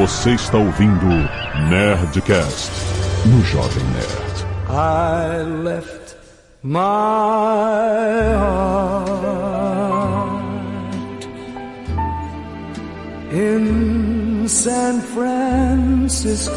Você está ouvindo Nerdcast no Jovem Nerd. I left my heart in San Francisco.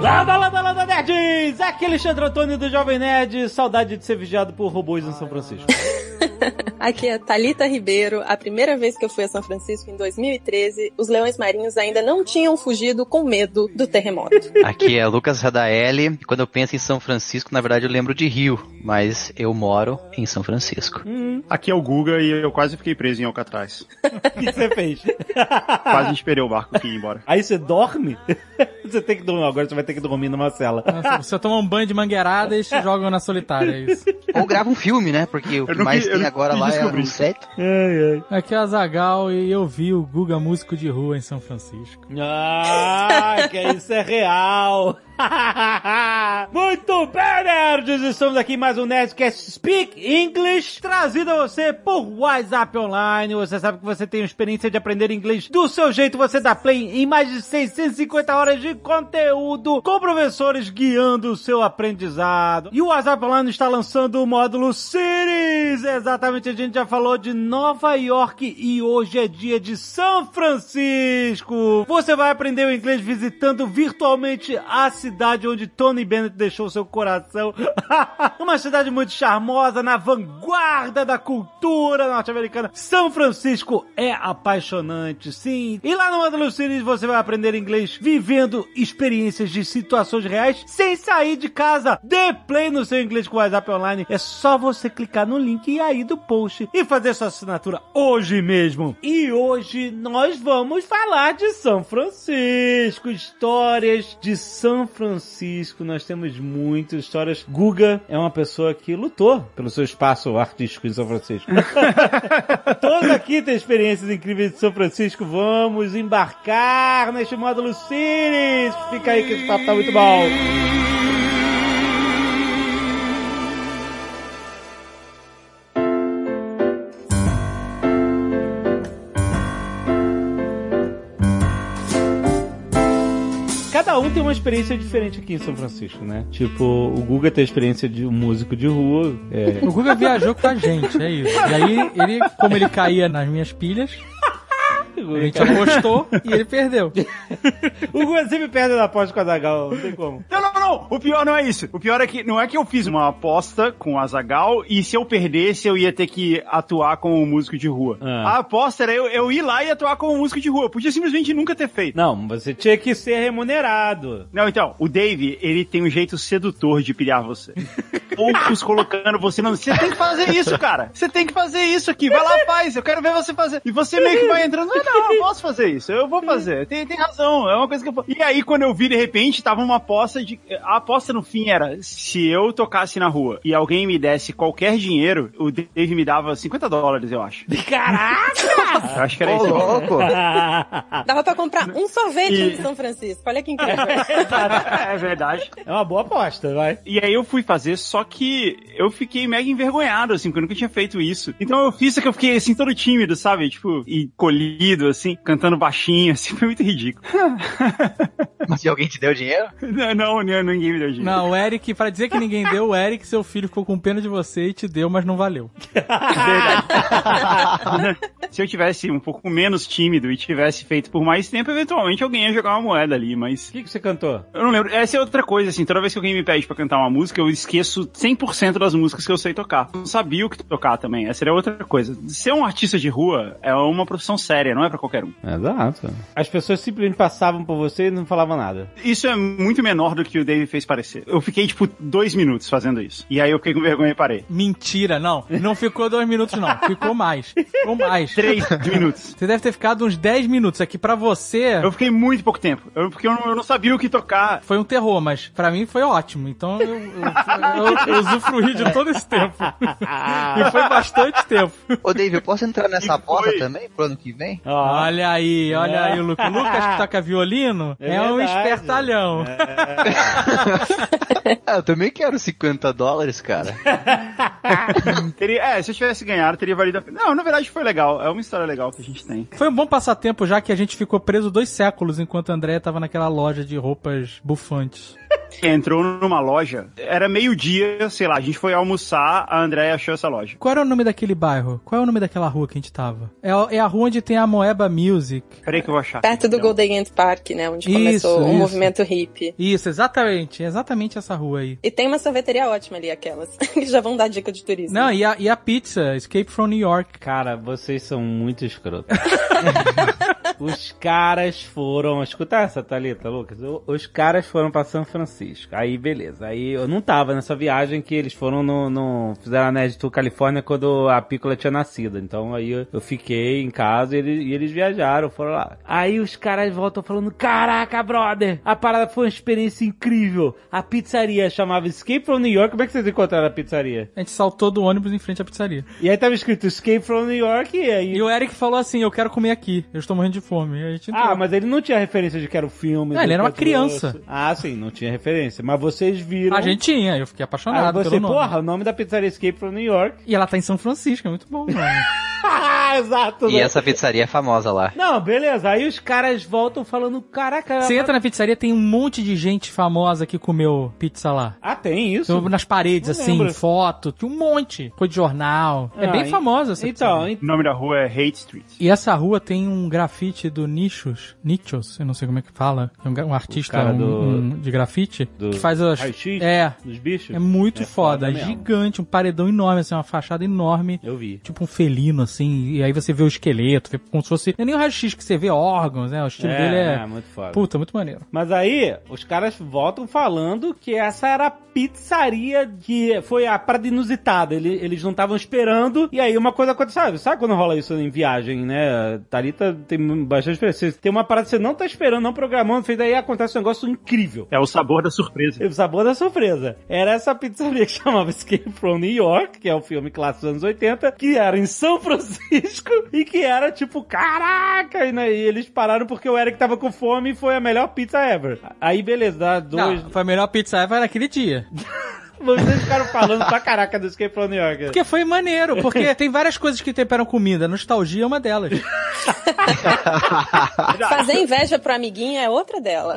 Landa, landa, landa, nerds! Aqui é Alexandre Antônio do Jovem Nerd. Saudade de ser vigiado por robôs em São Francisco. Aqui é Talita Ribeiro. A primeira vez que eu fui a São Francisco em 2013, os leões marinhos ainda não tinham fugido com medo do terremoto. Aqui é Lucas Radaeli. Quando eu penso em São Francisco, na verdade eu lembro de Rio, mas eu moro em São Francisco. Hum. Aqui é o Guga e eu quase fiquei preso em Alcatraz. O que você fez? quase esperei o barco ir embora. Aí você dorme? Você tem que dormir, agora você vai ter que dormir numa cela. Nossa, você toma um banho de mangueirada e se jogam na solitária, é isso. Ou grava um filme, né? Porque o que mais tem agora lá set. Ai, ai. Aqui é a Zagal e eu vi o Guga músico de rua em São Francisco. Ah, que isso é real. Muito bem, nerds! Estamos aqui em mais um Nerdcast Speak English, trazido a você por WhatsApp Online. Você sabe que você tem experiência de aprender inglês do seu jeito. Você dá play em mais de 650 horas de conteúdo, com professores guiando o seu aprendizado. E o WhatsApp Online está lançando o módulo Cities. Exatamente, a gente já falou de Nova York e hoje é dia de São Francisco. Você vai aprender o inglês visitando virtualmente a cidade onde Tony Bennett deixou seu coração. Uma cidade muito charmosa, na vanguarda da cultura norte-americana. São Francisco é apaixonante, sim. E lá no Módulo Cities você vai aprender inglês vivendo experiências de situações reais sem sair de casa. Dê play no seu inglês com o WhatsApp Online. É só você clicar no link aí do post e fazer sua assinatura hoje mesmo. E hoje nós vamos falar de São Francisco, histórias de São Francisco. Nós temos muitas histórias. Guga é uma pessoa que lutou pelo seu espaço artístico em São Francisco. Todos aqui têm experiências incríveis de São Francisco. Vamos embarcar neste módulo Cities. Fica aí que esse papo tá muito bom. Tem uma experiência diferente aqui em São Francisco, né? Tipo, o Guga tem a experiência de um músico de rua. É, O Guga viajou com a gente, é isso. E aí, ele, como ele caía nas minhas pilhas, a gente apostou e ele perdeu. o Guga sempre perde na aposta com a Zagal, não tem como. Não, não, não. O pior não é isso. O pior é que não é que eu fiz uma aposta com o Azagal e se eu perdesse eu ia ter que atuar como um músico de rua. Ah. A aposta era eu, eu ir lá e atuar como um músico de rua. Eu podia simplesmente nunca ter feito. Não, você tinha que ser remunerado. Não, então, o Dave, ele tem um jeito sedutor de pilhar você. Poucos colocando você não. Você tem que fazer isso, cara. Você tem que fazer isso aqui. Vai lá, faz. Eu quero ver você fazer. E você meio que vai entrando. Não, não, eu posso fazer isso. Eu vou fazer. Tem, tem razão. É uma coisa que eu. E aí, quando eu vi, de repente, tava uma aposta de. A aposta no fim era: se eu tocasse na rua e alguém me desse qualquer dinheiro, o Dave me dava 50 dólares, eu acho. Caraca! Eu acho que era isso. louco! Dava pra comprar um sorvete E- em São Francisco. Olha que incrível. É verdade. É uma boa aposta, vai. E aí eu fui fazer, só que eu fiquei mega envergonhado, assim, porque eu nunca tinha feito isso. Então eu fiz, só que eu fiquei, assim, todo tímido, sabe? Tipo, e colhido, assim, cantando baixinho, assim, foi muito ridículo. Mas e alguém te deu dinheiro? não, não, não, ninguém me deu dinheiro. Não, o Eric, pra dizer que ninguém deu, o Eric, seu filho, ficou com pena de você e te deu, mas não valeu. Se eu tivesse um pouco menos tímido e tivesse feito por mais tempo, eventualmente alguém ia jogar uma moeda ali, mas... O que, que você cantou? Eu não lembro. Essa é outra coisa, assim, toda vez que alguém me pede pra cantar uma música, eu esqueço 100% das músicas que eu sei tocar. Eu não sabia o que tocar também, essa era outra coisa. Ser um artista de rua é uma profissão séria, não é pra qualquer um. Exato. As pessoas simplesmente passavam por você e não falavam nada. Isso é muito menor do que o Dave fez parecer. Eu fiquei, tipo, dois minutos fazendo isso. E aí eu fiquei com vergonha e parei. Mentira, não. Não ficou dois minutos, não. Ficou mais. Ficou mais. Três minutos. Você deve ter ficado uns 10 minutos. Aqui pra você Eu fiquei muito pouco tempo. Eu- porque eu não, eu não sabia o que tocar. foi um terror, mas pra mim foi ótimo. Então eu, eu, eu, eu usufruí de todo esse tempo. e foi bastante tempo. Ô, Dave, eu posso entrar nessa E foi. também pro ano que vem? Olha aí, olha aí o Lucas. Lucas que toca violino é, É um espertalhão. Ah, eu também quero 50 dólares, cara. Teria, é, se eu tivesse ganhado, teria valido a pena. Não, na verdade foi legal. É uma história legal que a gente tem. Foi um bom passatempo, já que a gente ficou preso dois séculos enquanto a André tava naquela loja de roupas bufantes. Entrou numa loja, era meio-dia, sei lá, a gente foi almoçar, a Andréia achou essa loja. Qual era o nome daquele bairro? Qual é o nome daquela rua que a gente tava? É, a- é a rua onde tem a Moeba Music. Peraí que eu vou achar. Perto do Não. Golden Gate Park, né? Onde Isso, começou o isso. movimento hippie. Isso, exatamente. Exatamente essa rua aí. E tem uma sorveteria ótima ali, aquelas. que já vão dar dica de turismo. Não, e a, e a pizza, Escape from New York. Cara, vocês são muito escrotos. Os caras foram. Escuta essa, Thalita, Lucas. O- Os caras foram pra São Francisco. Aí, beleza. Aí eu não tava nessa viagem que eles foram no. no fizeram a Nerd Tour Califórnia quando a Pícola tinha nascido. Então aí eu, eu fiquei em casa e eles, e eles viajaram, foram lá. Aí os caras voltam falando: Caraca, brother! A parada foi uma experiência incrível. A pizzaria chamava Escape from New York. Como é que vocês encontraram a pizzaria? A gente saltou do ônibus em frente à pizzaria. E aí tava escrito Escape from New York e aí. E o Eric falou assim, eu quero comer aqui. Eu estou morrendo de fome. E a gente entrou. Ah, mas ele não tinha referência de que era o filme. Ah, do ele era uma criança. Russell. Ah, sim, não tinha referência. Mas vocês viram. A gente tinha, eu fiquei Ah, apaixonado você, pelo nome. porra, o nome da pizzaria Escape from New York. E ela tá em São Francisco, é muito bom, mano. Ah, exato. E né? essa pizzaria é famosa lá. Não, beleza. Aí os caras voltam falando, caraca. Você entra na pizzaria, tem um monte de gente famosa que comeu pizza lá. Ah, tem isso? Então, Nas paredes, Não assim, lembro. foto, tinha um monte. Coisa de jornal. É Ah, bem en- famosa essa Então, pizzaria. O nome da rua é Hate Street. E essa rua tem um grafite do Nichos, Nichos, eu não sei como é que fala, é um, um artista um- do- um de grafite, do que faz as... É, dos bichos? é muito É foda, foda mesmo. gigante, um paredão enorme, assim, uma fachada enorme. Eu vi. Tipo um felino, assim, e aí você vê o esqueleto, vê como se fosse... Não é nem o raio-x que você vê órgãos, né? O estilo É, dele é... é, muito foda. Puta, muito maneiro. Mas aí, os caras voltam falando que essa era a pizzaria que foi a parada inusitada. Ele- Eles não estavam esperando, e aí uma coisa aconteceu. Sabe, sabe quando rola isso em viagem, né? Tarita tem bastante experiência. Tem uma parada que você não tá esperando, não programando, fez daí acontece um negócio incrível. É o sabor da surpresa. O sabor da surpresa. Era essa pizzaria que chamava Escape from New York, que é o filme clássico dos anos 80, que era em São Francisco e que era tipo, caraca! E, né, e eles pararam porque o Eric tava com fome e foi a melhor pizza ever. Aí, beleza, dá dois. Não, foi a melhor pizza ever naquele dia. Vocês ficaram falando pra caraca do Escape from New York. Porque foi maneiro, porque tem várias coisas que temperam comida. Nostalgia é uma delas. Fazer inveja pro amiguinho é outra dela.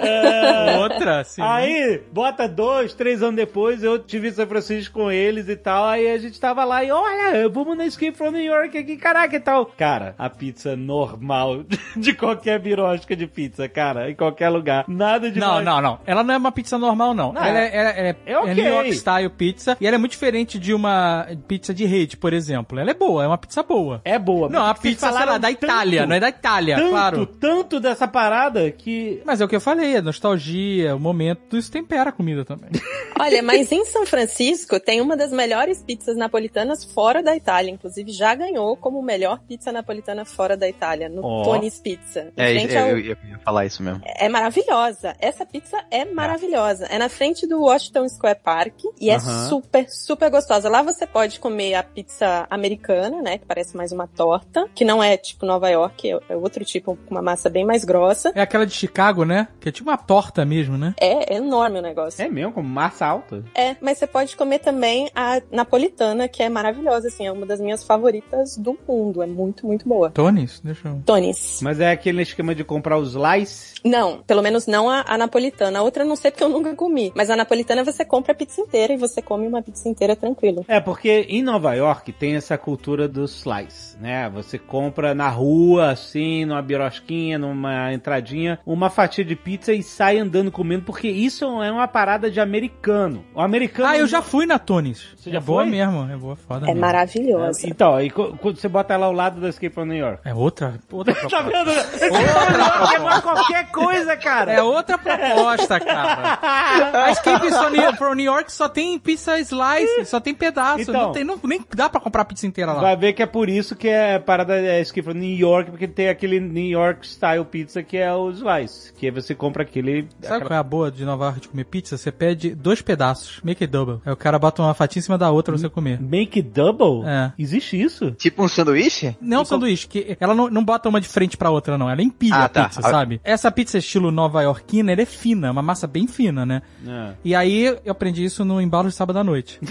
Outra, sim. Aí, bota dois, três anos depois, eu tive em São Francisco com eles e tal. Aí a gente tava lá e, olha, vamos na Escape from New York aqui, caraca e tal. Cara, a pizza normal de qualquer birosca de pizza, cara, em qualquer lugar. Nada de Não, não, não. Ela não é uma pizza normal, não. Não, ela é- é, ela é, é ok. New York Style pizza. E ela é muito diferente de uma pizza de rede, por exemplo. Ela é boa, é uma pizza boa. É boa. Não, mas a pizza, sei lá, da Itália, tanto, não é da Itália, tanto, claro. tanto dessa parada que... Mas é o que eu falei, a nostalgia, o momento, isso tempera a comida também. Olha, mas em São Francisco tem uma das melhores pizzas napolitanas fora da Itália. Inclusive já ganhou como melhor pizza napolitana fora da Itália, no Ó. Tony's Pizza. Em É, frente eu, ao- eu, eu ia falar isso mesmo. É maravilhosa. Essa pizza é maravilhosa. É na frente do Washington Square Park e é Aham. super, super gostosa. Lá você pode comer a pizza americana, né? Que parece mais uma torta, que não é tipo Nova York, é é outro tipo, com uma massa bem mais grossa. É aquela de Chicago, né? Que é tipo uma torta mesmo, né? É enorme o negócio. É mesmo, como massa alta. É, mas você pode comer também a napolitana, que é maravilhosa, assim, é uma das minhas favoritas do mundo. É muito, muito boa. Tony's? Deixa eu... Tony's. Mas é aquele esquema de comprar os slice. Não, pelo menos não a, a napolitana. A outra eu não sei porque eu nunca comi. Mas a napolitana você compra a pizza inteira e você come uma pizza inteira tranquilo. É, porque em Nova York tem essa cultura do slice, né? Você compra na rua, assim, numa birosquinha, numa entradinha, uma fatia de pizza e sai andando comendo, porque isso é uma parada de americano. O americano... Ah, eu já fui na Tony's. Você já é boa foi? mesmo, é boa, foda É mesmo. maravilhosa. Então, e quando você bota ela ao lado da Escape from New York. É outra, outra Tá proposta. vendo? Outra não é qualquer coisa, cara. É outra proposta, cara. A Escape from New York só tem pizza slice, só tem pedaço. Então. não tem, não, nem dá pra comprar pizza inteira lá. Vai ver que é por isso que é parada é isso que falou New York, porque tem aquele New York style pizza que é o slice, que aí você compra aquele Sabe qual é a boa de Nova York de comer pizza? Você pede dois pedaços, make it double. Aí o cara bota uma fatia em cima da outra pra você comer. make double? É. Existe isso? Tipo um sanduíche? Não um sanduíche, que ela não, não bota uma de frente pra outra, não. Ela empilha Ah, a tá. pizza, sabe? Essa pizza estilo nova iorquina, ela é fina, uma massa bem fina, né? É. E aí eu aprendi isso no embalo de sábado à noite.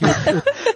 Que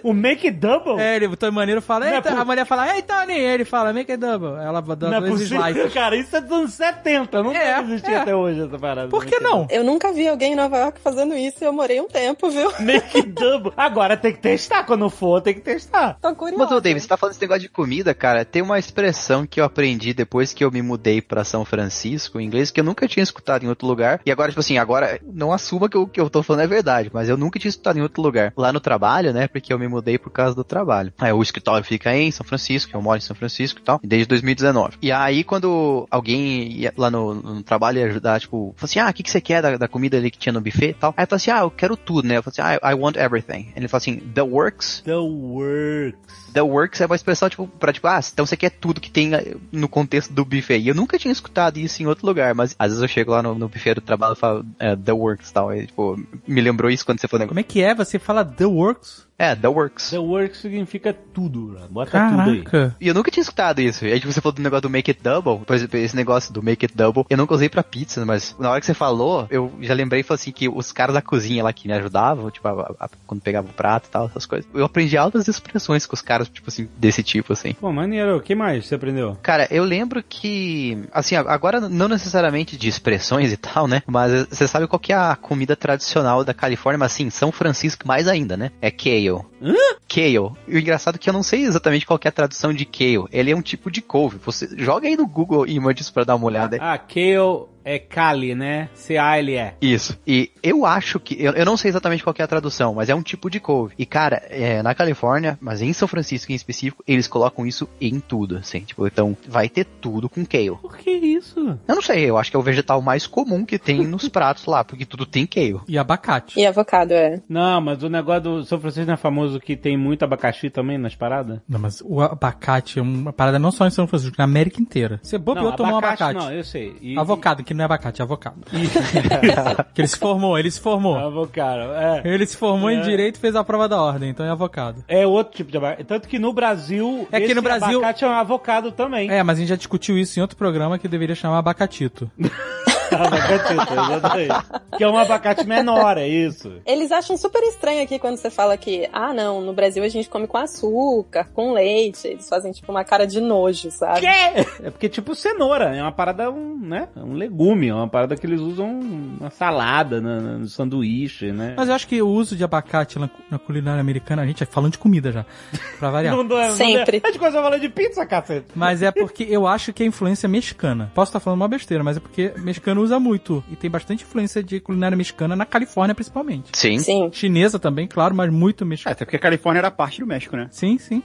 o- O make double? é, ele, o Tony Maneiro fala, é Eita, po- a mulher fala, ei, Tony, ele fala, make it double. Ela dá Não é dois possível, slices. cara. Isso é dos anos 70. Não É, deve existir é. até hoje essa parada. Por que não? Eu nunca vi alguém em Nova York fazendo isso e eu morei um tempo, viu? Make double. Agora tem que testar. Quando for, tem que testar. Tô curiosa. Mas, ô, David, você tá falando desse negócio de comida, cara. Tem uma expressão que eu aprendi depois que eu me mudei pra São Francisco, em inglês, que eu nunca tinha escutado em outro lugar. E agora, tipo assim, agora, não assuma que o que eu tô falando é verdade, mas eu nunca tinha escutado em outro lugar. Lá no trabalho, né, porque eu me mudei por causa do trabalho. Aí o escritório fica em São Francisco, eu moro em São Francisco e tal, desde 2019. E aí, quando alguém ia lá no, no trabalho ia ajudar, tipo, falou assim, ah, o que, que você quer da, da comida ali que tinha no buffet e tal? Aí eu falei assim, ah, eu quero tudo, né? Eu falei assim, ah, I want everything. Ele falou assim, the works The works. The Works é uma expressão, tipo, pra, tipo, ah, então você quer tudo que tem eh, no contexto do buffet. E eu nunca tinha escutado isso em outro lugar, mas às vezes eu chego lá no, no buffet do trabalho e falo, é, The Works e tal. E, tipo, me lembrou isso quando você falou Como negócio. é que é? Você fala The Works? É, The Works. The works significa tudo. Bota tudo aí. Caraca. E eu nunca tinha escutado isso. E aí, tipo, você falou do negócio do Make It Double. Por exemplo, esse negócio do Make It Double, eu nunca usei pra pizza, mas na hora que você falou, eu já lembrei e falei assim que os caras da cozinha lá que me ajudavam, tipo, a- a- quando pegava o prato e tal, essas coisas. Eu aprendi altas expressões com os caras, tipo assim, desse tipo, assim. Pô, maneiro. O que mais você aprendeu? Cara, eu lembro que, assim, agora não necessariamente de expressões e tal, né? Mas você sabe qual que é a comida tradicional da Califórnia, mas assim, São Francisco mais ainda, né? É kale. Hã? Kale. E o engraçado é que eu não sei exatamente qual é a tradução de kale. Ele é um tipo de couve. Você joga aí no Google Images pra dar uma olhada. Ah, kale é Kali, né? C-A-L-E. Isso. E eu acho que. Eu, eu não sei exatamente qual que é a tradução, mas é um tipo de couve. E, cara, é, na Califórnia, mas em São Francisco em específico, eles colocam isso em tudo, assim. Tipo, então vai ter tudo com kale. Por que isso? Eu não sei, eu acho que é o vegetal mais comum que tem nos pratos lá, porque tudo tem kale. E abacate. E avocado, é. Não, mas o negócio do São Francisco não é famoso que tem muito abacaxi também nas paradas? Não, mas o abacate é uma parada não só em São Francisco, na América inteira. Você bobeou, tomou um abacate. Não, eu sei. E- Avocado, que não é abacate, é avocado. que ele se formou, ele se formou. Avocado, é. Ele se formou em É. direito e fez a prova da ordem, então é avocado. É outro tipo de abacate. Tanto que no Brasil, É que no Brasil- abacate é um avocado também. É, mas a gente já discutiu isso em outro programa que deveria chamar abacatito. Que é um abacate menor, é isso. Eles acham super estranho aqui quando você fala que, ah, não, no Brasil a gente come com açúcar, com leite. Eles fazem tipo uma cara de nojo, sabe? Quê? É porque tipo cenoura, é uma parada, um, né? É um legume, é uma parada que eles usam na salada, na- no sanduíche, né? Mas eu acho que o uso de abacate na, na culinária americana, a gente é falando de comida já, pra variar. Não, não é- não Sempre. É, a gente começou falando de pizza, cacete. Mas é porque eu acho que é influência mexicana. Posso estar falando uma besteira, mas é porque mexicano usa muito. E tem bastante influência de culinária mexicana na Califórnia, principalmente. Sim. Sim. Chinesa também, claro, mas muito É, mexicana. até porque a Califórnia era parte do México, né? Sim, sim.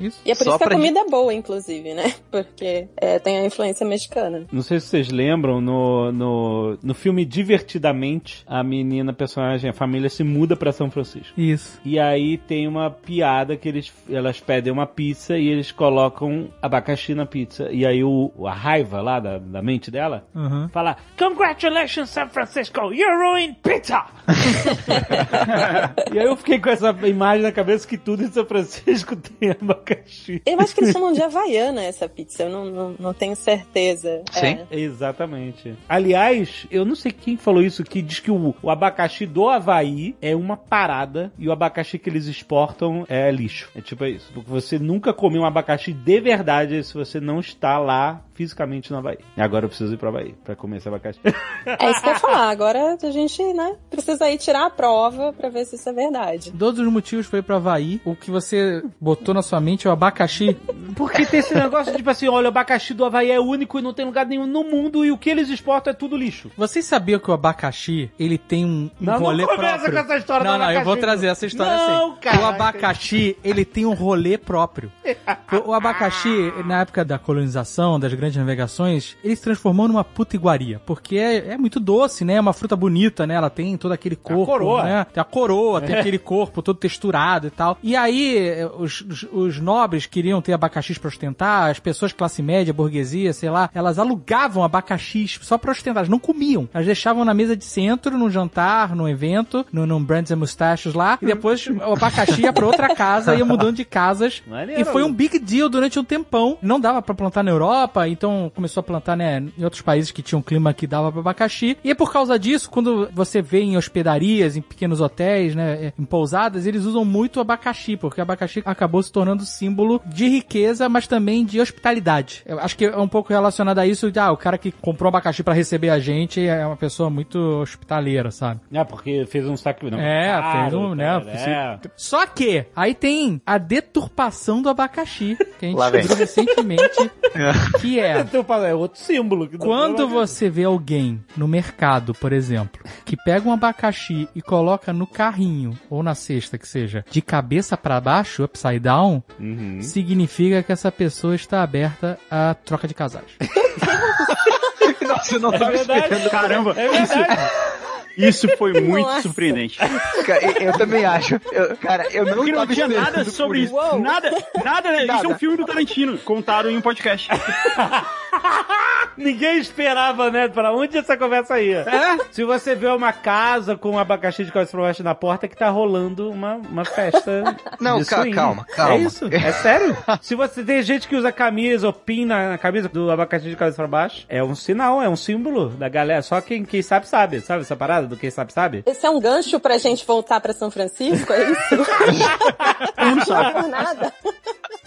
Isso. E é por Só isso que a comida é boa, inclusive, né? Porque é, tem a influência mexicana. Não sei se vocês lembram, no, no, no filme Divertidamente, a menina, a personagem, a família se muda pra São Francisco. Isso. E aí tem uma piada que eles, elas pedem uma pizza e eles colocam abacaxi na pizza. E aí o, a raiva lá da, da mente dela Uhum. fala: Congratulations, San Francisco, you ruined pizza! e aí eu fiquei com essa imagem na cabeça que tudo em São Francisco tem abacaxi. Eu acho que eles chamam de havaiana essa pizza, eu não, não, não tenho certeza. Sim. É. Exatamente. Aliás, eu não sei quem falou isso, que diz que o, o abacaxi do Havaí é uma parada e o abacaxi que eles exportam é lixo. É tipo isso. Porque você nunca comeu um abacaxi de verdade se você não está lá fisicamente no Havaí. E agora eu preciso ir pro Havaí pra comer esse abacaxi. É isso que eu ia falar. Agora a gente, né, precisa ir tirar a prova pra ver se isso é verdade. Todos os motivos foi pra Havaí. O que você botou na sua mente é o abacaxi. Porque tem esse negócio de tipo assim, olha, o abacaxi do Havaí é único e não tem lugar nenhum no mundo e o que eles exportam é tudo lixo. Vocês sabiam que o abacaxi, ele tem um, um Não, não rolê começa próprio? com essa história Não, do não, eu vou trazer essa história Não, assim. cara. O abacaxi, ele tem um rolê próprio. O- O abacaxi, na época da colonização, das grandes grandes navegações, ele se transformou numa puta iguaria. Porque é, é muito doce, né? É uma fruta bonita, né? Ela tem todo aquele corpo. coroa. Né? Tem a coroa, tem aquele corpo todo texturado e tal. E aí, eh, os, os, os nobres queriam ter abacaxis pra ostentar, as pessoas classe média, burguesia, sei lá, elas alugavam abacaxis só pra ostentar, elas não comiam. Elas deixavam na mesa de centro, num jantar, num evento, no, num Brands and Mustaches lá, e depois o abacaxi ia pra outra casa, ia mudando de casas. Maneiro, e foi um né? big deal durante um tempão. Não dava pra plantar na Europa, então começou a plantar, né, em outros países que tinham clima que dava pra abacaxi. E é por causa disso, quando você vê em hospedarias, em pequenos hotéis, né, em pousadas, eles usam muito abacaxi, porque o abacaxi acabou se tornando símbolo de riqueza, mas também de hospitalidade. Eu acho que é um pouco relacionado a isso, de, ah, o cara que comprou abacaxi pra receber a gente é uma pessoa muito hospitaleira, sabe? É, porque fez um. Não, É, caro, fez um, né? é. Só que, aí tem a deturpação do abacaxi, que a gente descobriu recentemente, que é... Então, é outro símbolo. Quando você vê alguém no mercado, por exemplo, que pega um abacaxi e coloca no carrinho, ou na cesta que seja, de cabeça pra baixo, upside down, Uhum. significa que essa pessoa está aberta à troca de casais. Nossa, eu não É verdade. esperando. Caramba, É verdade. isso foi muito Nossa. surpreendente. Cara, eu, eu também acho. Eu- cara, eu não Porque não tinha nada sobre isso. Nada, nada, né? Isso é um Nada. filme do Tarantino, contado em um podcast. Ninguém esperava, né? Pra onde essa conversa ia. É? Se você vê uma casa com um abacaxi de cabeça pra baixo na porta, é que tá rolando uma, uma festa. Não, de ca- swing. calma, calma. É isso, é sério. Se você tem gente que usa camisa ou pin na, na camisa do abacaxi de cabeça pra baixo, é um sinal, é um símbolo da galera. Só quem, quem sabe, sabe. Sabe essa parada do quem sabe, sabe? Esse é um gancho pra gente voltar pra São Francisco, é isso? não por nada.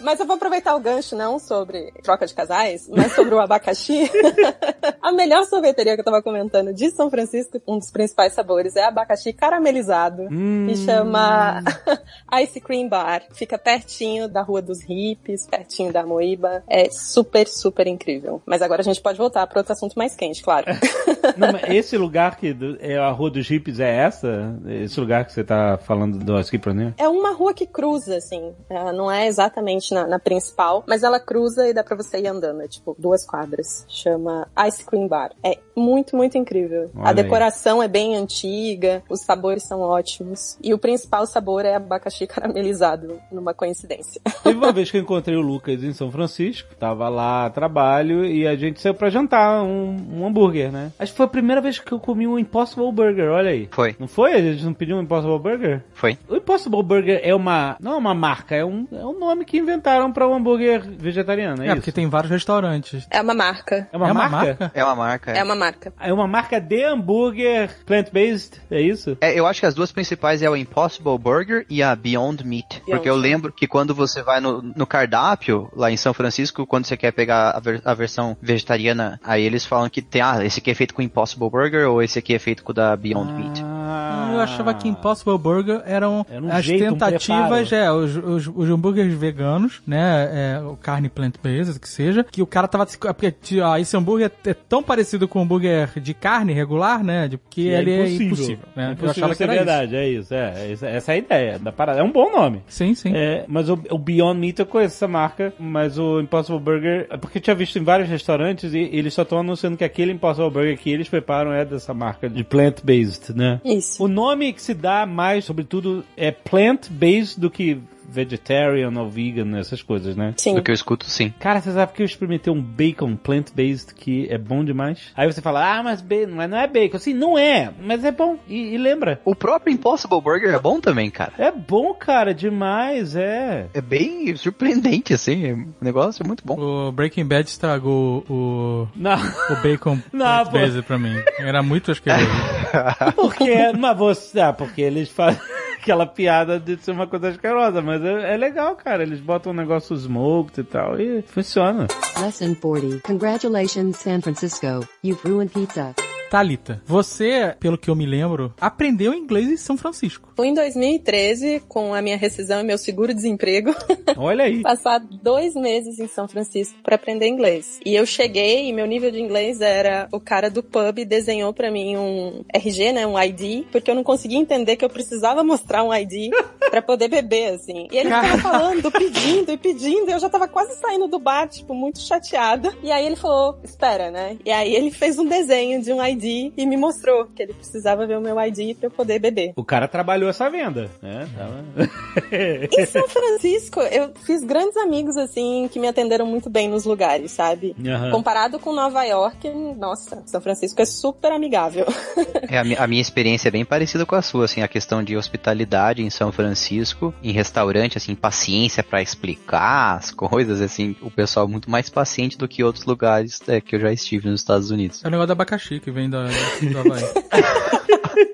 Mas eu vou aproveitar o gancho não sobre troca de casais, mas sobre o abacaxi. a melhor sorveteria que eu tava comentando de São Francisco, um dos principais sabores é abacaxi caramelizado, que chama Ice Cream Bar. Fica pertinho da Rua dos Hippies, pertinho da Moíba. É super, super incrível. Mas agora a gente pode voltar para outro assunto mais quente, claro. Não, mas esse lugar que é a Rua dos Hippies é essa? Esse lugar que você tá falando do Runner? É uma rua que cruza, assim. É, não é exatamente na, na principal, mas ela cruza e dá pra você ir andando. É tipo duas quadras. Chama Ice Cream Bar. É muito, muito incrível. Olha a aí. decoração é bem antiga, os sabores são ótimos. E o principal sabor é abacaxi caramelizado, numa coincidência. Teve uma vez que eu encontrei o Lucas em São Francisco, tava lá a trabalho e a gente saiu pra jantar um, um hambúrguer, né? Acho que foi a primeira vez que eu comi um Impossible Burger, olha aí. Foi. Não foi? A gente não pediu um Impossible Burger? Foi. O Impossible Burger é uma. Não é uma marca, é um, é um nome que inventaram pra um hambúrguer vegetariano, é, É, isso? porque tem vários restaurantes. É uma marca. É uma, é uma marca? marca? É uma marca. É uma marca. É uma marca de hambúrguer plant-based, é isso? É, eu acho que as duas principais é o Impossible Burger e a Beyond Meat. porque eu lembro que quando você vai no, no cardápio, lá em São Francisco, quando você quer pegar a, ver- a versão vegetariana, aí eles falam que tem, ah, esse aqui é feito com Impossible Burger ou esse aqui é feito com o da Beyond Meat. Ah, Eu achava que Impossible Burger eram Era um as jeito, um tentativas, preparo. é, os, os, os hambúrgueres veganos, né, é, o carne plant-based, que seja, que o cara tava, se- porque ó, esse hambúrguer é tão parecido com o hambúrguer de carne regular, né, de que que ele é impossível, É né, eu impossível achava que ser era isso. verdade, é isso. É, essa, essa é a ideia da parada. É um bom nome. Sim, sim. É, mas o, o Beyond Meat eu conheço essa marca, mas o Impossible Burger, é porque eu tinha visto em vários restaurantes e eles só estão anunciando que aquele Impossible Burger que eles preparam é dessa marca de plant-based, né? Isso. O nome que se dá mais, sobretudo, é plant-based do que vegetarian ou vegan, essas coisas, né? Sim. Do que eu escuto, sim. Cara, você sabe que eu experimentei um bacon plant-based que é bom demais? Aí você fala, ah, mas, mas não é bacon. Assim, não é, mas é bom. E, e lembra. O próprio Impossible Burger é bom também, cara. É bom, cara, demais, é. É bem surpreendente, assim. é um negócio muito bom. O Breaking Bad estragou o, Não, o bacon plant-based pra mim. Era muito asqueroso. porque, mas você, ah, porque eles fazem aquela piada de ser uma coisa asquerosa, mas é, é legal, cara. Eles botam um negócio smoked e tal e funciona. Lesson 40. Congratulations, San Francisco. You've ruined pizza. Thalita, você, pelo que eu me lembro, aprendeu inglês em São Francisco. Fui em 2013 com a minha rescisão e meu seguro-desemprego. Olha aí. passar dois meses em São Francisco para aprender inglês. E eu cheguei e meu nível de inglês era o cara do pub desenhou para mim um RG, né, um ID, porque eu não conseguia entender que eu precisava mostrar um ID para poder beber, assim. E ele ficava falando, pedindo e pedindo, e eu já tava quase saindo do bar, tipo, muito chateada. E aí ele falou, espera, né? E aí ele fez um desenho de um ID e me mostrou que ele precisava ver o meu ID para eu poder beber. O cara trabalhou essa venda, né? Tava... Em São Francisco, eu fiz grandes amigos, assim, que me atenderam muito bem nos lugares, sabe? Comparado com Nova York, nossa, São Francisco é super amigável. É, a, mi- a minha experiência é bem parecida com a sua, assim, a questão de hospitalidade em São Francisco, em restaurante, assim, paciência pra explicar as coisas, assim, o pessoal é muito mais paciente do que outros lugares é, que eu já estive nos Estados Unidos. É o negócio do abacaxi que vem da, do Havaí.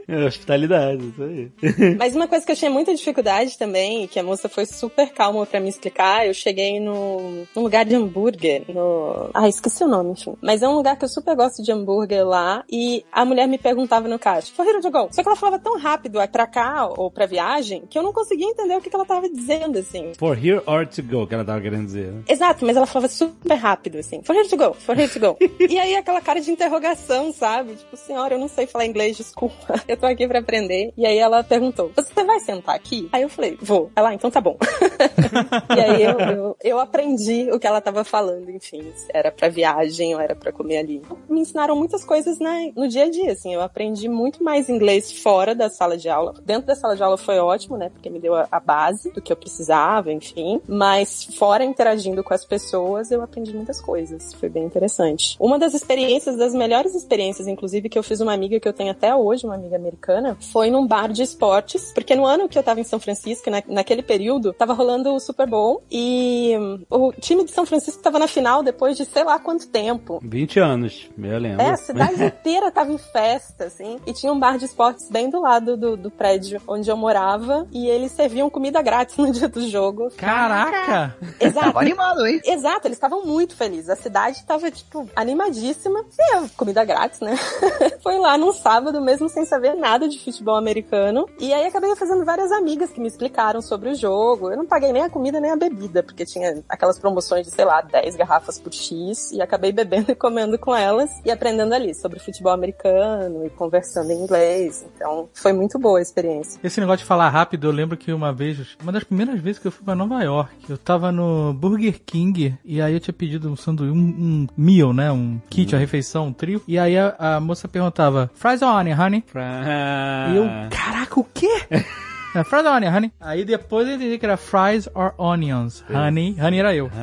É, hospitalidade, isso aí. Mas uma coisa que eu tinha muita dificuldade também, que a moça foi super calma pra me explicar, eu cheguei no, num lugar de hambúrguer, no... Ah, esqueci o nome, enfim. Mas é um lugar que eu super gosto de hambúrguer lá, e a mulher me perguntava no caixa, for here to go? Só que ela falava tão rápido, é pra cá ou pra viagem, que eu não conseguia entender o que que ela tava dizendo, assim. For here or to go, que ela tava querendo dizer. né? Exato, mas ela falava super rápido, assim. For here to go, for here to go. e aí aquela cara de interrogação, sabe? Tipo, senhora, eu não sei falar inglês, desculpa. Eu tô aqui pra aprender. E aí ela perguntou, você vai sentar aqui? Aí eu falei, vou. Ela, ah, então tá bom. e aí eu, eu, eu aprendi o que ela tava falando, enfim. Era pra viagem ou era pra comer ali. Me ensinaram muitas coisas na, no dia a dia, assim. Eu aprendi muito mais inglês fora da sala de aula. Dentro da sala de aula foi ótimo, né? Porque me deu a, a base do que eu precisava, enfim. Mas fora interagindo com as pessoas, eu aprendi muitas coisas. Foi bem interessante. Uma das experiências, das melhores experiências, inclusive, que eu fiz uma amiga que eu tenho até hoje, uma amiga americana, foi num bar de esportes. Porque no ano que eu tava em São Francisco, na, naquele período, tava rolando o Super Bowl e hum, o time de São Francisco tava na final depois de sei lá quanto tempo. 20 anos, eu lembro. É, a cidade inteira tava em festa, assim. E tinha um bar de esportes bem do lado do, do prédio onde eu morava. E eles serviam comida grátis no dia do jogo. Caraca! Exato. Tava animado, hein? Exato, eles estavam muito felizes. A cidade tava, tipo, animadíssima. E é comida grátis, né? Foi lá num sábado, mesmo sem saber nada de futebol americano. E aí acabei fazendo várias amigas que me explicaram sobre o jogo. Eu não paguei nem a comida nem a bebida, porque tinha aquelas promoções de, sei lá, 10 garrafas por X. E acabei bebendo e comendo com elas e aprendendo ali sobre futebol americano e conversando em inglês. Então, foi muito boa a experiência. Esse negócio de falar rápido, eu lembro que uma vez, uma das primeiras vezes que eu fui pra Nova York, eu tava no Burger King e aí eu tinha pedido um sanduíche, um, um meal, né? Um kit, uma refeição, um trio. E aí a, a moça perguntava, fries or onion, honey? Pra... E eu, caraca, o quê? É, fries or onion, honey? Aí depois eu entendi que era fries or onions. Honey, honey era eu.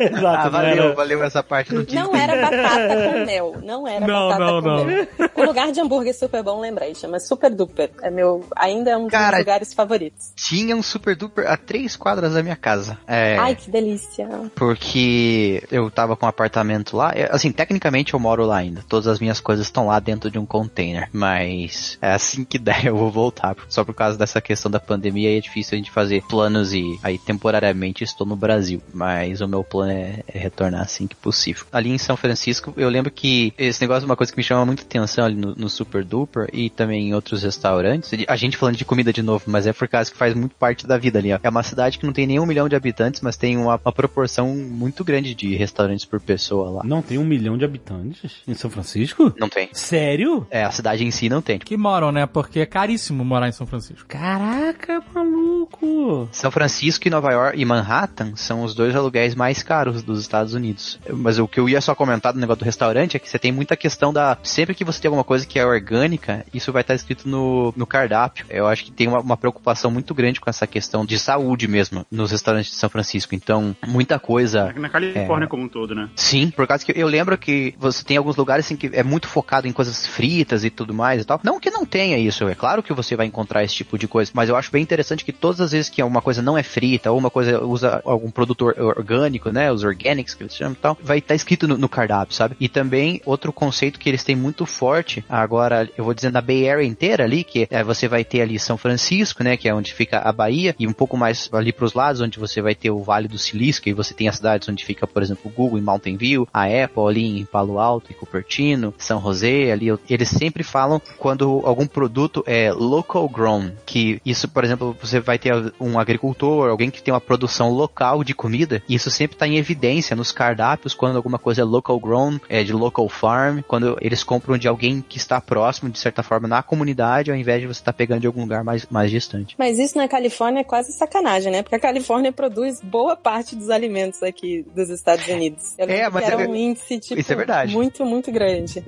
Exato, Ah, valeu, era- valeu essa parte do Não era batata com mel. Não era Não, batata não, com não. mel. O lugar de hambúrguer super bom, lembrei, chama Super Duper. É meu, ainda é um dos Cara, meus lugares favoritos. Tinha um super duper a três quadras da minha casa. É. Ai, que delícia. Porque eu tava com um apartamento lá. Assim, tecnicamente eu moro lá ainda. Todas as minhas coisas estão lá dentro de um container. Mas é assim que der eu vou voltar. Só por causa dessa questão da pandemia aí é difícil a gente fazer planos e aí temporariamente estou no Brasil. Mas o meu plano é, é retornar assim que possível. Ali em São Francisco, eu lembro que esse negócio é uma coisa que me chama muita atenção ali no, no Super Duper e também em outros restaurantes. A gente falando de comida de novo, mas é por causa que faz muito parte da vida ali. ó. É uma cidade que não tem nem um milhão de habitantes, mas tem uma, uma proporção muito grande de restaurantes por pessoa lá. Não tem um milhão de habitantes em São Francisco? Não tem. Sério? É, a cidade em si não tem. Que moram, né? Porque é caríssimo morar em São Francisco. Caraca, maluco. São Francisco e Nova York e Manhattan são os dois aluguéis mais caros dos Estados Unidos. Mas o que eu ia só comentar do negócio do restaurante é que você tem muita questão da. Sempre que você tem alguma coisa que é orgânica, isso vai estar escrito no, no cardápio. Eu acho que tem uma, uma preocupação muito grande com essa questão de saúde mesmo nos restaurantes de São Francisco. Então, muita coisa. Na Califórnia como um todo, né? Sim, por causa que eu lembro que você tem alguns lugares assim que é muito focado em coisas fritas e tudo mais e tal. Não que não tenha isso, é claro que você vai encontrar esse tipo de coisa, mas eu acho bem interessante que todas as vezes que uma coisa não é frita, ou uma coisa usa algum produto or- orgânico, né? Os organics que eles chamam e tal, vai estar escrito no, no cardápio, sabe? E também outro conceito que eles têm muito forte, agora eu vou dizendo a Bay Area inteira ali, que é, você vai ter ali São Francisco, né? Que é onde fica a Bahia, e um pouco mais ali pros lados, onde você vai ter o Vale do Silício, e você tem as cidades onde fica, por exemplo, Google em Mountain View, a Apple ali em Palo Alto e Cupertino, São José, ali, eles sempre falam quando algum produto é local grown, que isso, por exemplo, você vai ter um agricultor, alguém que tem uma produção local de comida, e isso sempre está em evidência nos cardápios quando alguma coisa é local grown, é de local farm, quando eles compram de alguém que está próximo, de certa forma, na comunidade, ao invés de você estar pegando de algum lugar mais, mais distante. Mas isso na Califórnia é quase sacanagem, né? Porque a Califórnia produz boa parte dos alimentos aqui dos Estados Unidos. Eu É, mas era é- um índice, tipo, isso é verdade. muito, muito grande.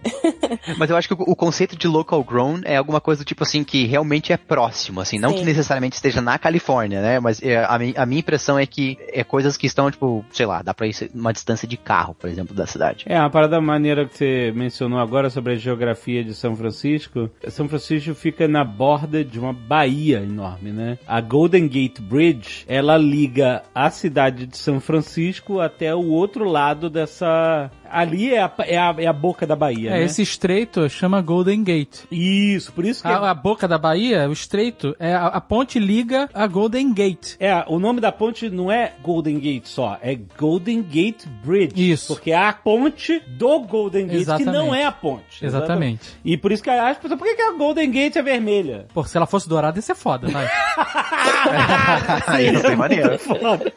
Mas eu acho que o, o conceito de local grown é alguma coisa do tipo assim que realmente é próximo, assim, não Sim. que necessariamente esteja na Califórnia, né? Mas é, a, mi- a minha impressão é que é coisas que estão, tipo, sei lá, dá pra ir uma distância de carro, por exemplo, da cidade. É, uma parada maneira que você mencionou agora sobre a geografia de São Francisco. São Francisco fica na borda de uma baía enorme, né? A Golden Gate Bridge, ela liga a cidade de São Francisco até o outro lado dessa... Ali é a, é a, é a boca da baía, É, né? esse estreito chama Golden Gate. Isso, por isso que... A, a boca da Bahia, o estreito, é a, a ponte liga a Golden Gate. É, o nome da ponte não é Golden Gate só, é Golden Gate Bridge. Isso. Porque é a ponte do Golden Gate, Exatamente. que não é a ponte. Exatamente. E por isso que as pessoas, por que, que a Golden Gate é vermelha? Pô, se ela fosse dourada, ia ser foda, vai. Aí não tem maneira. Foda.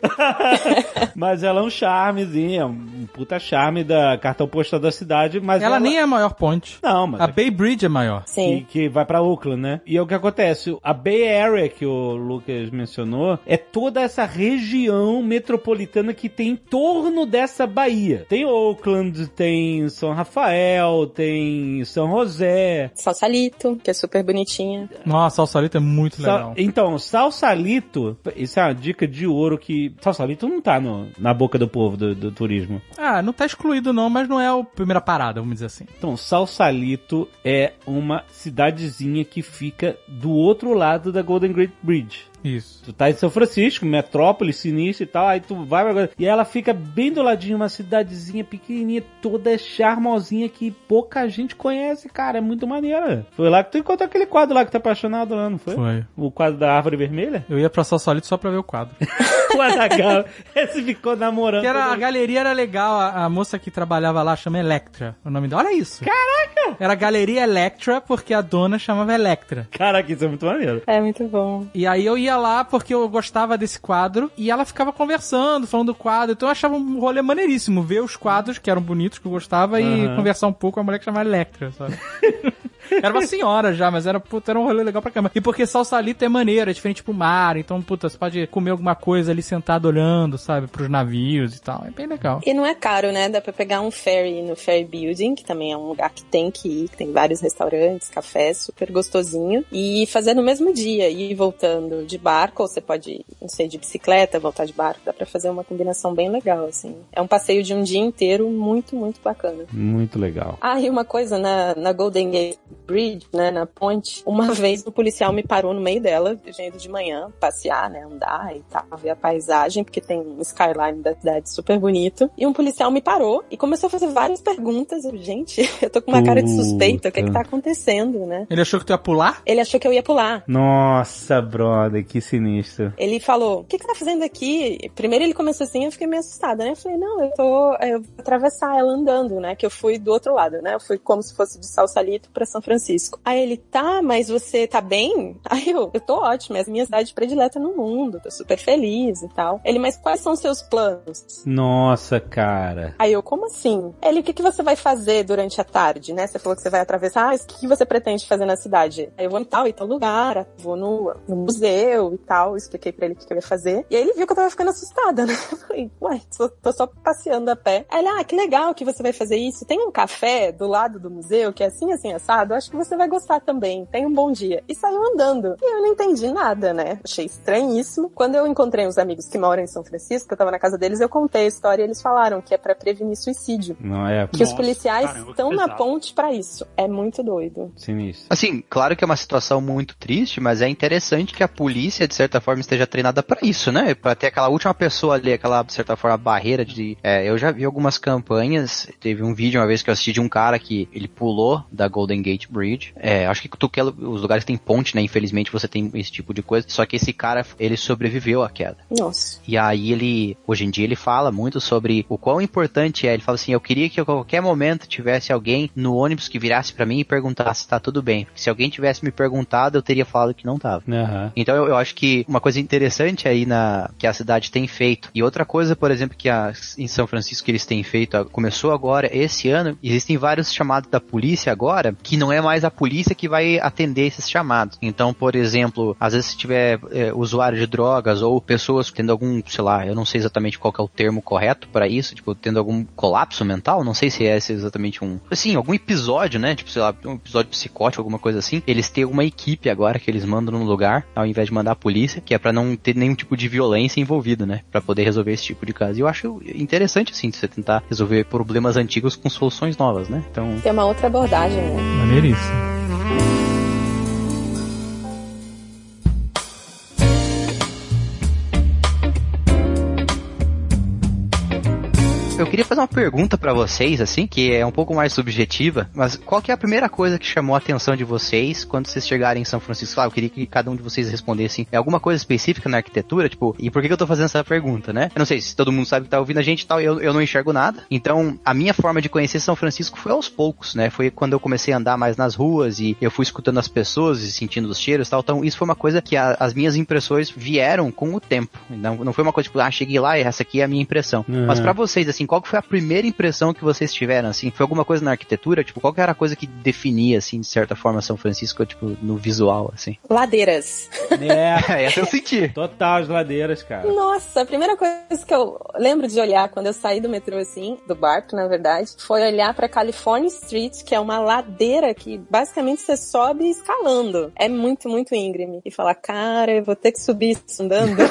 mas ela é um charmezinho, é um puta charme da cartão postal da cidade, mas ela nem é a maior ponte. Não, mas A é Bay Bridge é maior. que, Sim. que vai pra Oakland, né? E é o que acontece, a Bay Area que o Lucas mencionou é toda essa região metropolitana que tem em torno dessa baía. Tem Oakland, tem São Rafael, tem São José. Salsalito, que é super bonitinha. Nossa, o Salito é muito Sa- legal. Então, Salsalito, isso é uma dica de ouro que Salsalito não tá no- na boca do povo do, do turismo. Ah, não tá excluído não, mas não é a primeira parada, vamos dizer assim. Então, Salsalito é uma cidadezinha que fica do outro lado da Golden Gate Bridge. Isso. Tu tá em São Francisco, metrópole, sinistra e tal, aí tu vai pra... E ela fica bem do ladinho, uma cidadezinha pequenininha, toda charmosinha que pouca gente conhece, cara, é muito maneira. Foi lá que tu encontrou aquele quadro lá que tá apaixonado lá, não foi? Foi. O quadro da árvore vermelha? Eu ia pra Salsalito só pra ver o quadro. o Adagal, esse ficou namorando. Que era, a galeria era legal, a, a moça que trabalhava lá chama Electra, o nome dela. Olha isso. Caraca! Era Galeria Electra porque a dona chamava Electra. Caraca, isso é muito maneiro. É muito bom. E aí eu ia lá porque eu gostava desse quadro e ela ficava conversando, falando do quadro. Então eu achava um rolê maneiríssimo ver os quadros que eram bonitos, que eu gostava, e Aham. conversar um pouco com a mulher que chamava Electra, sabe? Era uma senhora já, mas era, puta, era um rolê legal pra caramba. E porque salsalito é maneiro, é diferente pro mar, então, puta, você pode comer alguma coisa ali sentado olhando, sabe, pros navios e tal. É bem legal. E não é caro, né? Dá pra pegar um ferry no Ferry Building, que também é um lugar que tem que ir, que tem vários restaurantes, cafés, super gostosinho. E fazer no mesmo dia, ir voltando de barco, ou você pode, não sei, de bicicleta, voltar de barco. Dá pra fazer uma combinação bem legal, assim. É um passeio de um dia inteiro muito, muito bacana. Muito legal. Ah, e uma coisa, na, na Golden Gate Bridge, né, na ponte, uma vez o policial me parou no meio dela, eu tinha ido de manhã passear, né, andar e tal, ver a paisagem, porque tem um skyline da cidade super bonito. E um policial me parou e começou a fazer várias perguntas. Eu, gente, eu tô com uma cara de suspeita, o que é que tá acontecendo, né? Ele achou que tu ia pular? Ele achou que eu ia pular. Nossa, brother, que sinistro. Ele falou, o que que tá fazendo aqui? Primeiro ele começou assim, eu fiquei meio assustada, né? Eu falei, não, eu tô, eu vou atravessar ela andando, né? Que eu fui do outro lado, né? Eu fui como se fosse de Salsalito pra São Francisco. Aí ele, tá, mas você tá bem? Aí eu, eu tô ótima, é a minha cidade predileta no mundo, tô super feliz e tal. Ele, mas quais são os seus planos? Nossa, cara. Aí eu, como assim? Ele, o que, que você vai fazer durante a tarde, né? Você falou que você vai atravessar, ah, o que, que você pretende fazer na cidade? Aí eu vou em tal e tal lugar, vou no, no museu e tal, expliquei pra ele o que, que eu ia fazer. E aí ele viu que eu tava ficando assustada, né? Eu falei, ué, tô, tô só passeando a pé. Aí ele, ah, que legal que você vai fazer isso. Tem um café do lado do museu que é assim, assim, assado. Eu acho que você vai gostar também. Tenha um bom dia. E saiu andando. E eu não entendi nada, né? Achei estranhíssimo. Quando eu encontrei uns amigos que moram em São Francisco, eu tava na casa deles, eu contei a história e eles falaram que é pra prevenir suicídio. Não é Que os Nossa, policiais caramba, que estão na ponte pra isso. É muito doido. sinistro. Assim, claro que é uma situação muito triste, mas é interessante que a polícia, de certa forma, esteja treinada pra isso, né? Pra ter aquela última pessoa ali, aquela, de certa forma, barreira de. É, eu já vi algumas campanhas. Teve um vídeo uma vez que eu assisti de um cara que ele pulou da Golden Gate Bridge. É, acho que tu quer os lugares que tem ponte, né? Infelizmente você tem esse tipo de coisa. Só que esse cara, ele sobreviveu à queda. Nossa. E aí ele, hoje em dia ele fala muito sobre o quão importante é. Ele fala assim, eu queria que a qualquer momento tivesse alguém no ônibus que virasse pra mim e perguntasse se tá tudo bem. Porque se alguém tivesse me perguntado, eu teria falado que não tava. Aham. Então eu, eu acho que uma coisa interessante aí na que a cidade tem feito e outra coisa, por exemplo, que a, em São Francisco que eles têm feito, começou agora esse ano, existem vários chamados da polícia agora que não é mais a polícia que vai atender esses chamados. Então, por exemplo, às vezes se tiver é, usuário de drogas ou pessoas tendo algum, sei lá, eu não sei exatamente qual que é o termo correto para isso, tipo tendo algum colapso mental, não sei se é esse exatamente um, assim, algum episódio, né, tipo sei lá, um episódio psicótico, alguma coisa assim. Eles têm uma equipe agora que eles mandam no lugar, ao invés de mandar a polícia, que é pra não ter nenhum tipo de violência envolvida, né, Pra poder resolver esse tipo de caso. E eu acho interessante assim você tentar resolver problemas antigos com soluções novas, né? Então, Tem uma outra abordagem, né? Maneiríssimo. Eu queria fazer uma pergunta pra vocês, assim, que é um pouco mais subjetiva, mas qual que é a primeira coisa que chamou a atenção de vocês quando vocês chegarem em São Francisco? Ah, eu queria que cada um de vocês respondesse, assim, é alguma coisa específica na arquitetura, tipo, e por que que eu tô fazendo essa pergunta, né? Eu não sei se todo mundo sabe que tá ouvindo a gente e tal, eu, eu não enxergo nada. Então, a minha forma de conhecer São Francisco foi aos poucos, né? Foi quando eu comecei a andar mais nas ruas e eu fui escutando as pessoas e sentindo os cheiros e tal. Então, isso foi uma coisa que a- as minhas impressões vieram com o tempo. Não, não foi uma coisa tipo, ah, cheguei lá e essa aqui é a minha impressão. Uhum. Mas pra vocês, assim, qual que foi a primeira impressão que vocês tiveram, assim? Foi alguma coisa na arquitetura? Tipo, qual que era a coisa que definia, assim, de certa forma, São Francisco, tipo, no visual, assim? Ladeiras. É, Essa eu senti. total as ladeiras, cara. Nossa, a primeira coisa que eu lembro de olhar quando eu saí do metrô, assim, do barco, na verdade, foi olhar pra California Street, que é uma ladeira que basicamente você sobe escalando. É muito, muito íngreme. E falar, cara, eu vou ter que subir andando.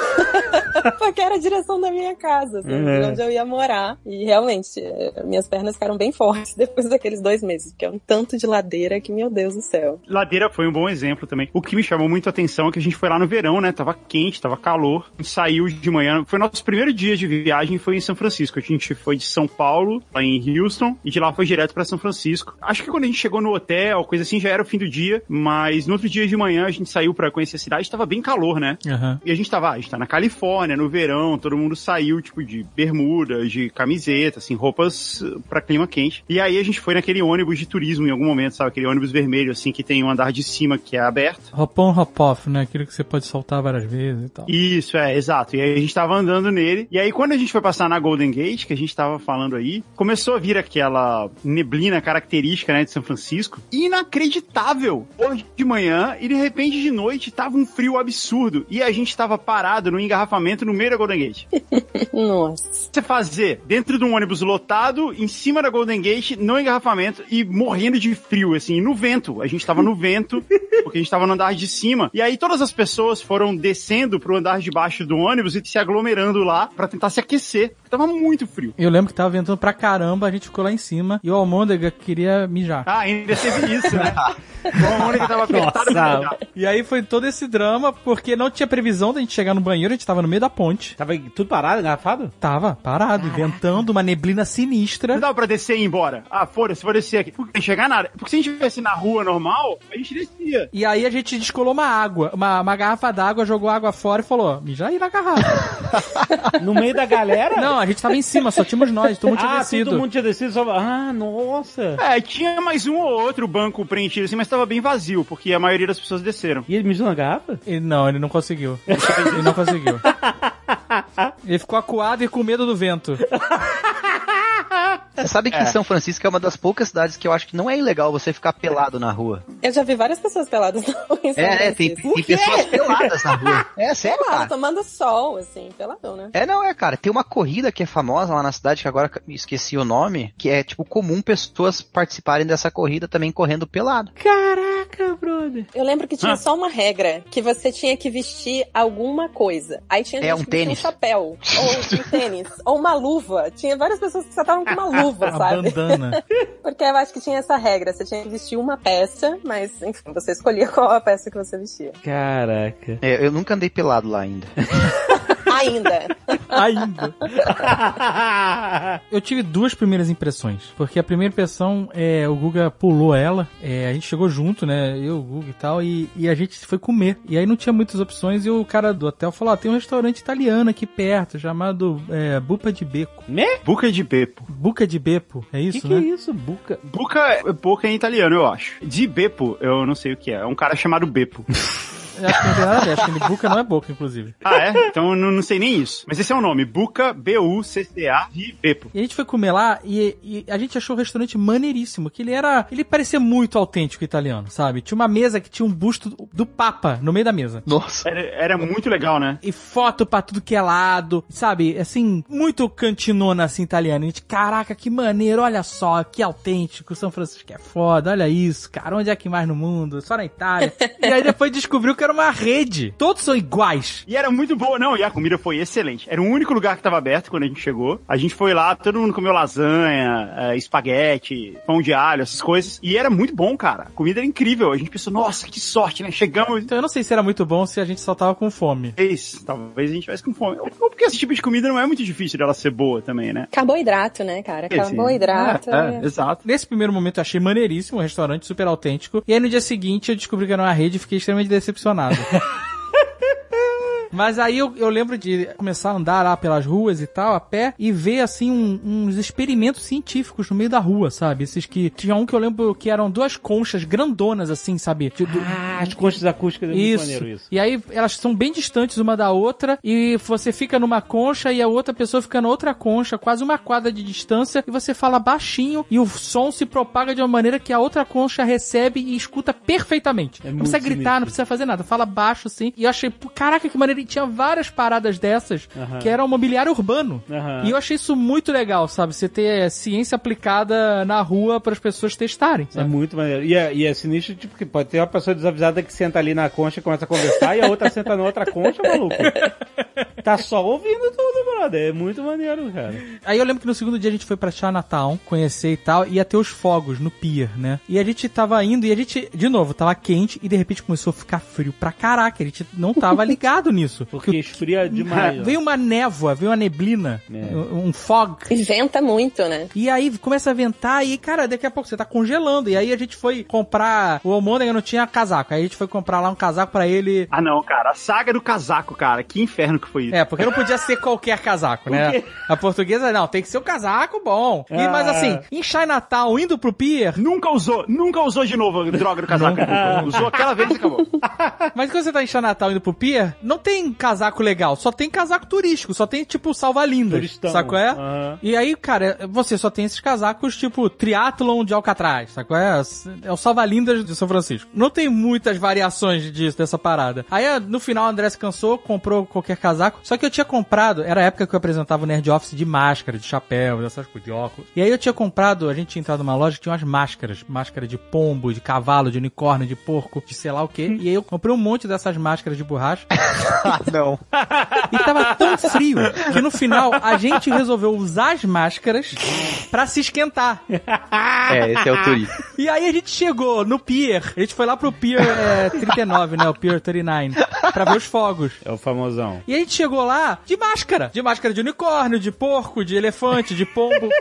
Porque era a direção da minha casa, assim, Uhum. de onde eu ia morar. E realmente, eh, minhas pernas ficaram bem fortes depois daqueles dois meses, porque é um tanto de ladeira que, meu Deus do céu. Ladeira foi um bom exemplo também. O que me chamou muito a atenção é que a gente foi lá no verão, né? Tava quente, tava calor. A gente saiu de manhã. Foi nosso primeiro dia de viagem, foi em São Francisco. A gente foi de São Paulo, lá em Houston, e de lá foi direto pra São Francisco. Acho que quando a gente chegou no hotel, coisa assim, já era o fim do dia. Mas no outro dia de manhã a gente saiu pra conhecer a cidade, tava bem calor, né? Aham. E a gente tava, ah, a gente tá na Califórnia, no verão, todo mundo saiu, tipo, de bermuda, de camiseta, assim, roupas eh, pra clima quente. E aí a gente foi naquele ônibus de turismo em algum momento, sabe? Aquele ônibus vermelho, assim, que tem um andar de cima que é aberto. Hop on, hop off, né? Aquilo que você pode soltar várias vezes e tal. Isso, é, exato. E aí a gente tava andando nele. E aí quando a gente foi passar na Golden Gate, que a gente tava falando aí, começou a vir aquela neblina característica, né, de São Francisco. Inacreditável! Hoje de manhã e de repente de noite tava um frio absurdo. E a gente tava parado no engarrafamento no meio da Golden Gate. Nossa. você fazer dentro de um ônibus lotado, em cima da Golden Gate, no engarrafamento e morrendo de frio, assim, no vento. A gente tava no vento, porque a gente tava no andar de cima. E aí todas as pessoas foram descendo pro andar de baixo do ônibus e se aglomerando lá pra tentar se aquecer. porque Tava muito frio. Eu lembro que tava ventando pra caramba, a gente ficou lá em cima e o Almôndega queria mijar. Ah, ainda teve isso, né? O Mônica tava apertado E aí foi todo esse drama, porque não tinha previsão da gente chegar no banheiro, a gente tava no meio da ponte. Tava tudo parado, engarrafado? Tava parado, ventando uma neblina sinistra. Não dava pra descer e ir embora. Ah, foda-se, vou descer aqui. Porque não chegar nada. Porque se a gente estivesse na rua normal, a gente descia. E aí a gente descolou uma água, uma, uma garrafa d'água, jogou água fora e falou, mija aí na garrafa. No meio da galera? não, a gente tava em cima, só tínhamos nós, todo mundo tinha ah, descido. todo mundo tinha descido só... Ah, nossa. É, tinha mais um ou outro banco preenchido assim, mas tava bem vazio, porque a maioria das pessoas desceram. E ele mijou na garrafa? Ele, não, ele não conseguiu. ele não conseguiu. Ele ficou acuado e com medo do vento. Você sabe que São Francisco é uma das poucas cidades que eu acho que não é ilegal você ficar pelado na rua. Eu já vi várias pessoas peladas na rua em São É, é, tem, Francisco. tem pessoas peladas na rua. É sério, Pelado, cara. tomando sol, assim, peladão, né? É, não, é, cara. Tem uma corrida que é famosa lá na cidade, que agora esqueci o nome, que é, tipo, comum pessoas participarem dessa corrida também correndo pelado. Caraca, brother. Eu lembro que tinha Ah. só uma regra, que você tinha que vestir alguma coisa. Aí tinha É, gente um tênis. um chapéu, ou um tênis, ou uma luva. Tinha várias pessoas que só estavam com uma luva, A sabe? bandana. Porque eu acho que tinha essa regra, você tinha que vestir uma peça, mas enfim, você escolhia qual a peça que você vestia. Caraca. É, eu nunca andei pelado lá ainda. Ainda. Ainda. Eu tive duas primeiras impressões. Porque a primeira impressão, é, o Guga pulou ela. é, a gente chegou junto, né? Eu, o Guga e tal. E, e a gente foi comer. E aí não tinha muitas opções. E o cara do hotel falou: ah, tem um restaurante italiano aqui perto, chamado é, Bupa de Beco. Né? Buca de Beppo. Buca de Bepo, é O isso, que, que né? é isso, Buca? Buca é boca em italiano, eu acho. De Beppo, eu não sei o que é. É um cara chamado Beppo. Eu Acho que não tem nada a ver. Acho que Buca não é boca, inclusive. ah, é? Então eu não, não sei nem isso. Mas esse é o nome. Buca, B-U-C-C-A de Beppo. E a gente foi comer lá e, e a gente achou o restaurante maneiríssimo, que ele era, ele parecia muito autêntico italiano, sabe? Tinha uma mesa que tinha um busto do, do Papa no meio da mesa. Nossa. Era, era muito legal, né? E foto pra tudo que é lado, sabe? Assim, muito cantinona assim italiana. A gente, caraca, que maneiro, olha só, que autêntico, São Francisco é foda, olha isso, cara, onde é que mais no mundo? Só na Itália. e aí depois descobriu que era uma rede. Todos são iguais. E era muito boa, não, e a comida foi excelente. Era o único lugar que tava aberto quando a gente chegou. A gente foi lá, todo mundo comeu lasanha, eh, espaguete, pão de alho, essas coisas. E era muito bom, cara. A comida era incrível. A gente pensou, nossa, que sorte, né? Chegamos. Então eu não sei se era muito bom se a gente só tava com fome. Talvez, talvez a gente tivesse com fome. Ou porque esse tipo de comida não é muito difícil dela ser boa também, né? Carboidrato, né, cara? Esse- Carboidrato. É, é, exato. Nesse primeiro momento eu achei maneiríssimo, um restaurante super autêntico. E aí no dia seguinte eu descobri que era uma rede e fiquei extremamente decepcionado nada. Mas aí eu, eu lembro de começar a andar lá pelas ruas e tal, a pé, e ver assim um- uns experimentos científicos no meio da rua, sabe? Esses que. Tinha um que eu lembro que eram duas conchas grandonas, assim, sabe? De- do- Ah, as conchas acústicas é isso. maneiro isso. E aí elas são bem distantes uma da outra e você fica numa concha e a outra pessoa fica na outra concha, quase uma quadra de distância, e você fala baixinho e o som se propaga de uma maneira que a outra concha recebe e escuta perfeitamente. É não precisa gritar, não precisa fazer nada, fala baixo assim. E eu achei, caraca, que maneiro, e tinha várias paradas dessas que eram mobiliário urbano. E eu achei isso muito legal, sabe? Você ter ciência aplicada na rua para as pessoas testarem. É sabe? muito maneiro. E é, e é sinistro, tipo, que pode ter uma pessoa desavisada que senta ali na concha e começa a conversar e a outra senta na outra concha, maluco. Tá só ouvindo tudo, brother. É muito maneiro, cara. Aí eu lembro que no segundo dia a gente foi pra Chinatown, conhecer e tal, e ia ter os fogos no pier, né? E a gente tava indo e a gente, de novo, tava quente e de repente começou a ficar frio pra caraca. A gente não tava ligado nisso. Porque esfria demais. Veio uma névoa, veio uma neblina, É. um um fog. E venta muito, né? E aí começa a ventar e, cara, daqui a pouco você tá congelando. E aí a gente foi comprar. O Almôndega não tinha casaco. Aí a gente foi comprar lá um casaco pra ele. Ah, não, cara. A saga do casaco, cara. Que inferno que foi isso. É, porque não podia ser qualquer casaco, né? A portuguesa, não, tem que ser o casaco bom. E, Ah. mas assim, em Chinatown, indo pro pier, Nunca usou, nunca usou de novo a droga do casaco. usou aquela vez e acabou. mas quando você tá em Chinatown indo pro pier, não tem casaco legal, só tem casaco turístico, só tem tipo salva-lindas, Turistão. sacou é? Aham. E aí, cara, você só tem esses casacos tipo triatlon de Alcatraz, sacou é? É o salva-lindas de São Francisco. Não tem muitas variações disso, dessa parada. Aí no final o André se cansou, comprou qualquer casaco, só que eu tinha comprado, era a época que eu apresentava o Nerd Office de máscara, de chapéu, dessas coisas, de óculos. E aí eu tinha comprado, a gente tinha entrado numa loja que tinha umas máscaras, máscara de pombo, de cavalo, de unicórnio, de porco, de sei lá o quê. E aí eu comprei um monte dessas máscaras de borracha. Ah, não. E tava tão frio que no final a gente resolveu usar as máscaras pra se esquentar. É, esse é o turista. E aí a gente chegou no pier. A gente foi lá pro pier é, 39, né? O pier 39. Pra ver os fogos. É o famosão. E a gente chegou lá de máscara. De máscara de unicórnio, de porco, de elefante, de pombo.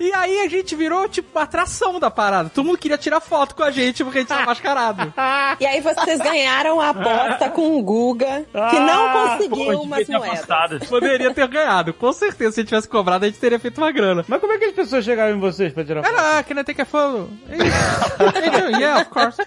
E aí a gente virou, tipo, atração da parada. Todo mundo queria tirar foto com a gente porque a gente tava mascarado. E aí vocês ganharam a aposta com o Guga, que não conseguiu Pô, umas moedas. apostado. Poderia ter ganhado. Com certeza, se a gente tivesse cobrado, a gente teria feito uma grana. Mas como é que as pessoas chegaram em vocês pra tirar foto? Ah, can I take a photo? yeah, of course.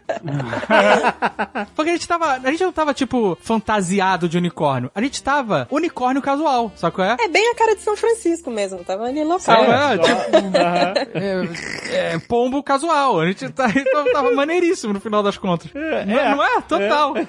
Porque a gente tava. A gente não tava, tipo, fantasiado de unicórnio. A gente tava unicórnio casual, sabe qual é? É bem a cara de São Francisco mesmo, tava ali local. Sabe, É, é, tipo, Aham. é, é, pombo casual. A gente tá, tava maneiríssimo no final das contas. não, é, não é? Total.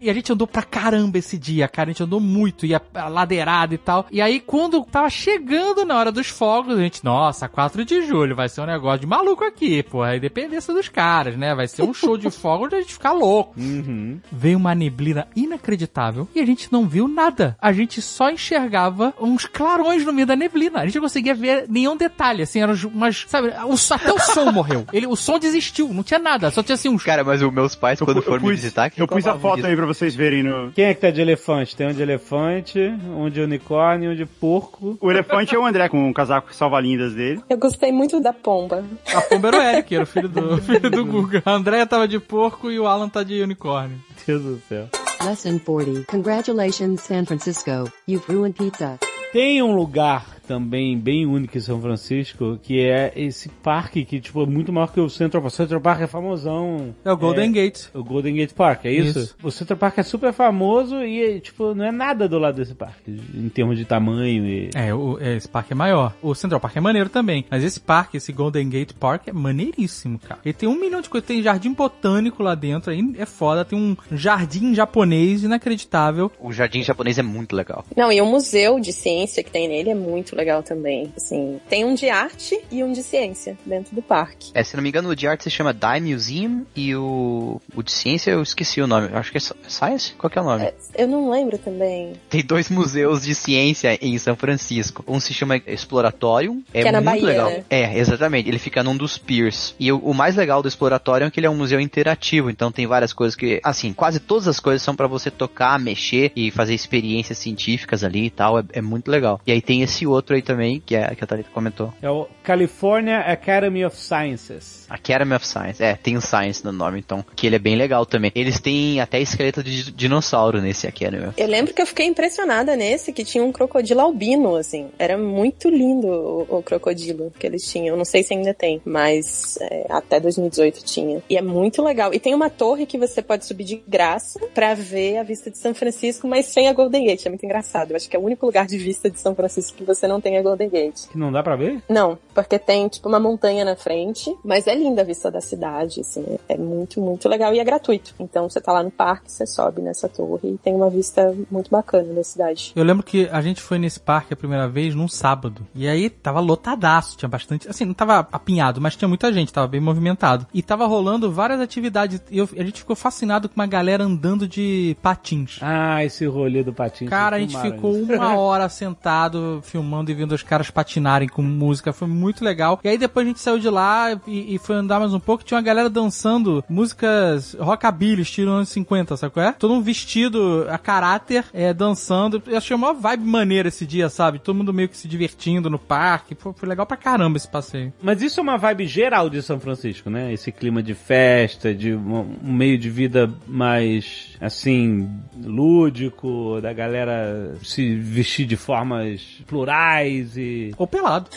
E a gente andou pra caramba esse dia, cara. A gente andou muito, ia ladeirada e tal. E aí, quando tava chegando na hora dos fogos, a gente, nossa, 4 de julho, vai ser um negócio de maluco aqui, pô. A independência dos caras, né? Vai ser um show de fogos onde a gente ficar louco. Uhum. Veio uma neblina inacreditável e a gente não viu nada. A gente só enxergava uns clarões no meio da neblina. A gente não conseguia ver nenhum detalhe, assim, eram umas, sabe, o- até o som morreu. Ele, o som desistiu, não tinha nada, só tinha assim uns Cara, mas os meus pais, quando Eu foram me pus- visitar, que Eu pus a foto disso. aí pra vocês verem no. Quem é que tá de elefante? Tem um de elefante, um de unicórnio, um de porco. O elefante é o André com o casaco salva-lindas dele. Eu gostei muito da pomba. A pomba era o Eric, era o filho do, filho do Guga. A Andrea tava de porco e o Alan tá de unicórnio. Deus do céu. Lesson 40. Congratulations, San Francisco. You've ruined pizza. Tem um lugar também bem único em São Francisco, que é esse parque que, tipo, é muito maior que o Central Park. O Central Park é famosão. É o Golden Gate. O Golden Gate Park, é isso? Isso. O Central Park é super famoso e, tipo, não é nada do lado desse parque, em termos de tamanho e... É, o- é, esse parque é maior. O Central Park é maneiro também. Mas esse parque, esse Golden Gate Park, é maneiríssimo, cara. Ele tem um milhão de coisas. Tem jardim botânico lá dentro, aí é foda. Tem um jardim japonês inacreditável. O jardim japonês é muito legal. Não, e o museu de ciência que tem nele é muito legal também. Assim, tem um de arte e um de ciência dentro do parque. É, se não me engano, o de arte se chama Dye Museum e o, o de ciência eu esqueci o nome. Acho que é Sci- Science? Qual que é o nome? É, Eu não lembro também. Tem dois museus de ciência em São Francisco. Um se chama Exploratorium. É, Que é muito Bahia, legal. né? É, exatamente. Ele fica num dos piers. E o, o mais legal do Exploratorium é que ele é um museu interativo. Então tem várias coisas que, assim, quase todas as coisas são pra você tocar, mexer e fazer experiências científicas ali e tal. É, é muito legal. E aí tem esse outro aí também, que, é, que a Thalita comentou. É o California Academy of Sciences. Academy of Science. É, tem o Science no nome, então. Que ele é bem legal também. Eles têm até esqueleto de dinossauro nesse Academy. Eu lembro que eu fiquei impressionada nesse que tinha um crocodilo albino, assim. Era muito lindo o, o crocodilo que eles tinham. Eu não sei se ainda tem, mas é, até 2018 tinha. E é muito legal. E tem uma torre que você pode subir de graça pra ver a vista de São Francisco, mas sem a Golden Gate. É muito engraçado. Eu acho que é o único lugar de vista de São Francisco que você não tem a Golden Gate. Que não dá pra ver? Não, porque tem tipo uma montanha na frente, mas é linda a vista da cidade, assim, é muito, muito legal e é gratuito. Então você tá lá no parque, você sobe nessa torre e tem uma vista muito bacana da cidade. Eu lembro que a gente foi nesse parque a primeira vez num sábado. E aí tava lotadaço, tinha bastante. Assim, não tava apinhado, mas tinha muita gente, tava bem movimentado. E tava rolando várias atividades. E eu- a gente ficou fascinado com uma galera andando de patins. Ah, esse rolê do patinho. Cara, a vocês gente ficou isso. uma hora sentado, filmando e vendo os caras patinarem com música. Foi muito legal. E aí depois a gente saiu de lá e, e foi andar mais um pouco. Tinha uma galera dançando músicas rockabilly, estilo anos 50, sabe qual é? Todo mundo vestido a caráter, é, dançando. Eu achei uma vibe maneira esse dia, sabe? Todo mundo meio que se divertindo no parque. Foi, foi legal pra caramba esse passeio. Mas isso é uma vibe geral de São Francisco, né? Esse clima de festa, de um um meio de vida mais, assim, lúdico, da galera se vestir de formas plurais e... Ou pelado.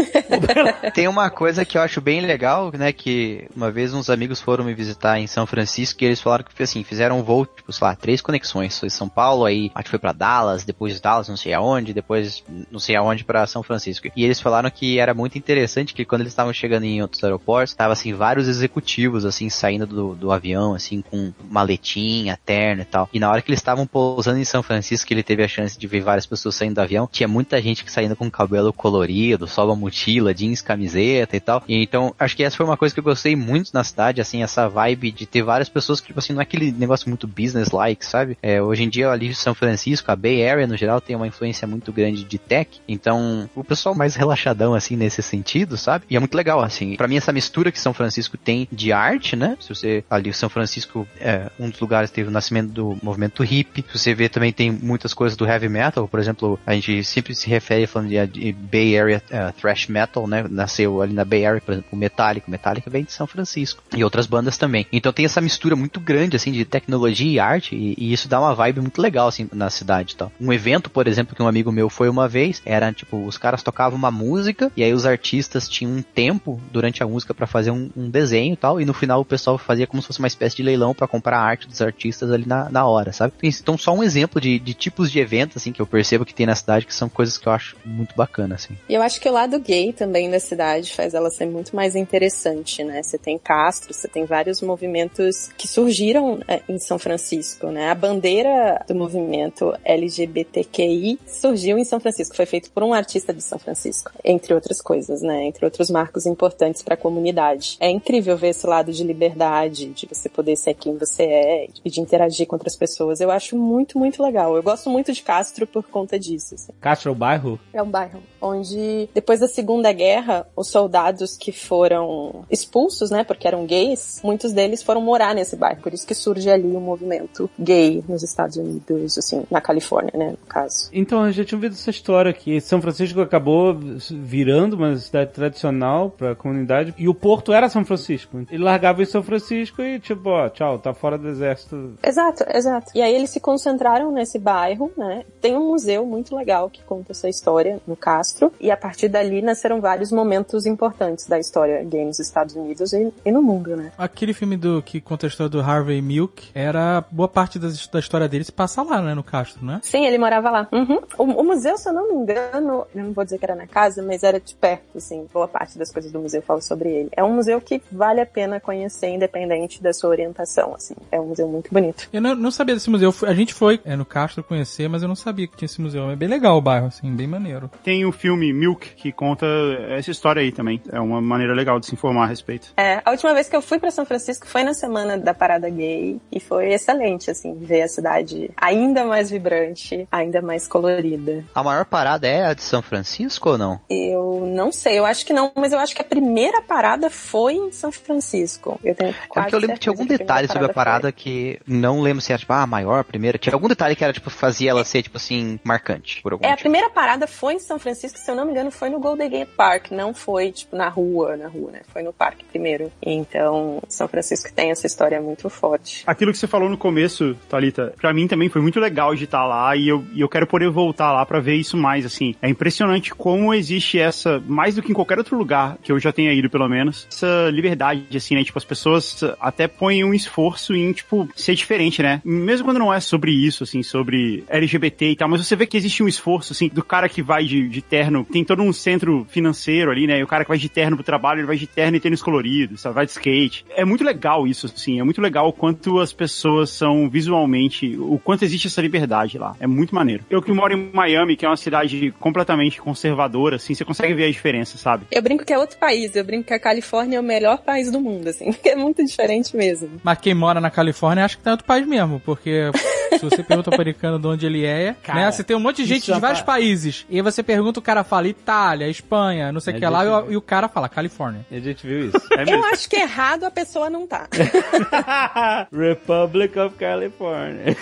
Tem uma coisa que eu acho bem legal, né? Que uma vez uns amigos foram me visitar em São Francisco e eles falaram que, assim, fizeram um voo, tipo, sei lá, três conexões. Foi São Paulo, aí acho que foi pra Dallas, depois Dallas, não sei aonde, depois não sei aonde pra São Francisco. E eles falaram que era muito interessante que quando eles estavam chegando em outros aeroportos, tava assim, vários executivos, assim, saindo do, do avião, assim, com maletinha, terno e tal. E na hora que eles estavam pousando em São Francisco, que ele teve a chance de ver várias pessoas saindo do avião, tinha muita gente que saindo com cabelo colorido, só uma mochila, jeans, camiseta e tal. E então, acho que essa foi uma coisa que eu gostei muito na cidade, assim, essa vibe de ter várias pessoas que, tipo assim, não é aquele negócio muito business-like, sabe? É, hoje em dia, ali São Francisco, a Bay Area, no geral, tem uma influência muito grande de tech. Então, o pessoal mais relaxadão, assim, nesse sentido, sabe? E é muito legal, assim. Pra mim, essa mistura que São Francisco tem de arte, né? Se você, ali, São Francisco, é um dos lugares que teve o nascimento do movimento hippie. Se você vê, também tem muitas coisas do heavy metal. Por exemplo, a gente sempre se refere falando de de Bay Area uh, thrash metal, né? Nasceu ali na Bay Area, por exemplo, o Metallica. O Metallica vem de São Francisco e outras bandas também. Então tem essa mistura muito grande assim de tecnologia e arte e, e isso dá uma vibe muito legal assim na cidade, e tal. Um evento, por exemplo, que um amigo meu foi uma vez, era tipo os caras tocavam uma música e aí os artistas tinham um tempo durante a música para fazer um, um, desenho e tal e no final o pessoal fazia como se fosse uma espécie de leilão para comprar a arte dos artistas ali na, na hora, sabe? Então só um exemplo de, de tipos de eventos assim que eu percebo que tem na cidade que são coisas que eu acho muito bacana assim. E eu acho que o lado gay também da cidade faz ela ser muito mais interessante, né? Você tem Castro, você tem vários movimentos que surgiram é, em São Francisco, né? A bandeira do movimento LGBTQI surgiu em São Francisco, foi feito por um artista de São Francisco, entre outras coisas, né? Entre outros marcos importantes para a comunidade. É incrível ver esse lado de liberdade, de você poder ser quem você é e de interagir com outras pessoas. Eu acho muito, muito legal. Eu gosto muito de Castro por conta disso. Assim. Castro é o bairro? É um bairro onde depois da Segunda Guerra, os soldados que foram expulsos, né, porque eram gays, muitos deles foram morar nesse bairro. Por isso que surge ali o um movimento gay nos Estados Unidos, assim, na Califórnia, né, no caso. Então, eu já tinha ouvido essa história que São Francisco acabou virando uma cidade tradicional para a comunidade e o porto era São Francisco. Ele largava em São Francisco e tipo, ó, tchau, tá fora do exército. Exato, exato. E aí eles se concentraram nesse bairro, né? Tem um museu muito legal que conta essa história no Castro e a partir dali nasceram vários momentos importantes da história gay nos Estados Unidos e, e no mundo, né? Aquele filme do que conta a história do Harvey Milk era boa parte das, da história dele se passa lá, né, no Castro, né? Sim, ele morava lá. Uhum. O, o, museu, se eu não me engano, eu não vou dizer que era na casa, mas era de perto, assim. Boa parte das coisas do museu fala sobre ele. É um museu que vale a pena conhecer, independente da sua orientação, assim. É um museu muito bonito. Eu não, não sabia desse museu. A gente foi é, no Castro conhecer, mas eu não sabia que tinha esse museu. É bem legal o bairro, assim, bem maneiro. Tem o filme Milk, que conta essa história aí também. É uma maneira legal de se informar a respeito. É, a última vez que eu fui para São Francisco foi na semana da parada gay e foi excelente, assim, ver a cidade ainda mais vibrante, ainda mais colorida. A maior parada é a de São Francisco ou não? Eu não sei, eu acho que não, mas eu acho que a primeira parada foi em São Francisco. Eu tenho quase é porque eu lembro que tinha algum detalhe sobre a parada foi. que não lembro se era tipo, ah, a maior, a primeira. Tinha algum detalhe que era tipo, fazia ela ser tipo assim, marcante. Por algum é, motivo. a primeira parada foi em São Francisco, se eu não me engano, foi no Golden Gate Park, não foi tipo na rua, na rua, né? Foi no parque primeiro. Então, São Francisco tem essa história muito forte. Aquilo que você falou no começo, Talita, para mim também foi muito legal de estar lá e eu, e eu quero poder voltar lá para ver isso mais, assim. É impressionante como existe essa, mais do que em qualquer outro lugar que eu já tenha ido, pelo menos, essa liberdade, assim, né? Tipo, as pessoas até põem um esforço em, tipo, ser diferente, né? Mesmo quando não é sobre isso, assim, sobre LGBT e tal, mas você vê que existe um esforço, assim, do cara que vai de, de terno, tem todo um centro financeiro ali, né? E o cara que vai de terno pro trabalho, ele vai de terno e tênis colorido, sabe? Vai de skate. É muito legal isso, assim, é muito legal o quanto as pessoas são visualmente, o quanto existe essa liberdade lá. É muito maneiro. Eu que moro em Miami, que é uma cidade completamente conservadora, assim, você consegue ver a diferença, sabe? Eu brinco que é outro país, eu brinco que a Califórnia é o melhor país do mundo, assim, é muito diferente mesmo. Mas quem mora na Califórnia acha que tá em outro país mesmo, porque se você pergunta pro americano de onde ele é, cara, né? Você tem um monte de gente de vários tá... países. E aí você pergunta, o cara fala Itália, Espanha, não sei o é que lá, e, e, o cara fala Califórnia. E a gente viu isso. É eu acho que errado a pessoa não tá. Republic of California.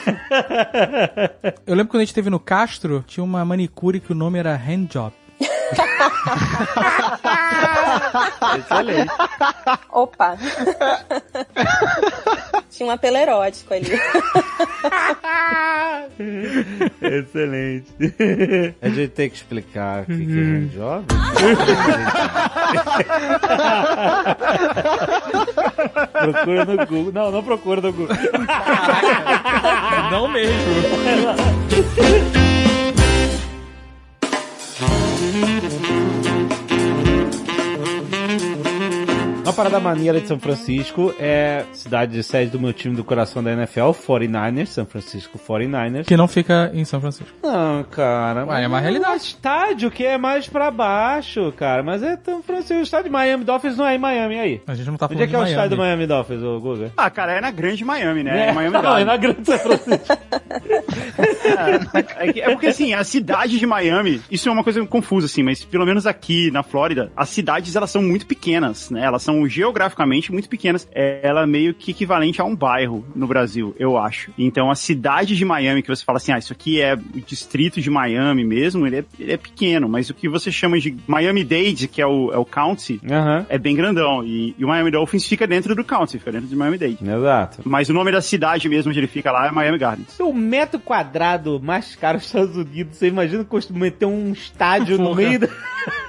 eu lembro quando a gente esteve no Castro, tinha uma manicure que o nome era Handjob. Excelente. Opa. Tinha um apelo erótico ali. Excelente. A gente tem que explicar o que, que é handjob? procura no Google. Não, não procura no Google. não mesmo. Mm-hmm. Uma parada maneira de São Francisco é cidade de sede do meu time do coração da NFL, 49ers, São Francisco 49ers. Que não fica em São Francisco. Não, cara. Ué, é uma realidade. É um estádio que é mais pra baixo, cara. Mas é São Francisco. O estádio de Miami Dolphins não é em Miami, aí. A gente não tá falando Onde é que é o estádio do Miami Dolphins, ô Guga? Ah, cara, é na grande Miami, né? É, é Miami não, é na grande São Francisco. é, é, porque assim, a cidade de Miami, isso é uma coisa confusa, assim, mas pelo menos aqui na Flórida, as cidades elas são muito pequenas, né? Elas são são geograficamente muito pequenas. É, ela é meio que equivalente a um bairro no Brasil, eu acho. Então a cidade de Miami, que você fala assim, ah, isso aqui é o distrito de Miami mesmo, ele é, ele é pequeno, mas o que você chama de Miami-Dade, que é o, é o county, Aham. é bem grandão. E, e o Miami Dolphins fica dentro do county, fica dentro de Miami-Dade. Exato. Mas o nome da cidade mesmo onde ele fica lá é Miami Gardens. O metro quadrado mais caro dos Estados Unidos, você imagina costuma meter um estádio no meio da...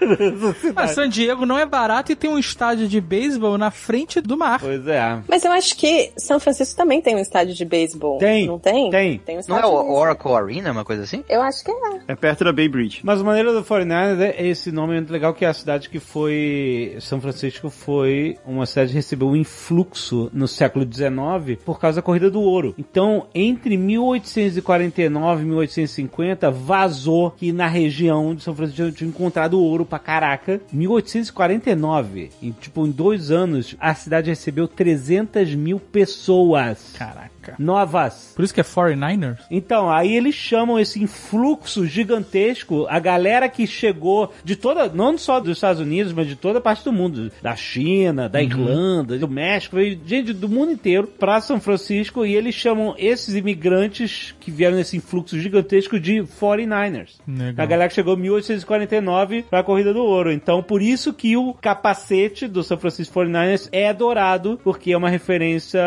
Ah, cidade. San Diego não é barato e tem um estádio de beisebol na frente do mar. Pois é. Mas eu acho que São Francisco também tem um estádio de beisebol. Tem, Não tem? tem. Tem um Não é o beisebol. Oracle Arena, uma coisa assim? Eu acho que é. É perto da Bay Bridge. Mas a maneira do 49ers é esse nome é muito legal que é a cidade que foi São Francisco foi uma cidade que recebeu um influxo no século XIX por causa da corrida do ouro. Então, entre 1849 e 1850 vazou que na região de São Francisco tinha encontrado ouro pra caraca. 1849, em, tipo em dois anos, a cidade recebeu 300 mil pessoas. Caraca. Novas. Por isso que é 49ers? Então, aí eles chamam esse influxo gigantesco, a galera que chegou de toda, não só dos Estados Unidos, mas de toda a parte do mundo, da China, da Irlanda, do México, gente do mundo inteiro pra São Francisco e eles chamam esses imigrantes que vieram nesse influxo gigantesco de 49ers. Legal. A galera que chegou em 1849 pra corrida do ouro. Então, por isso que o capacete do São Francisco 49ers é dourado, porque é uma referência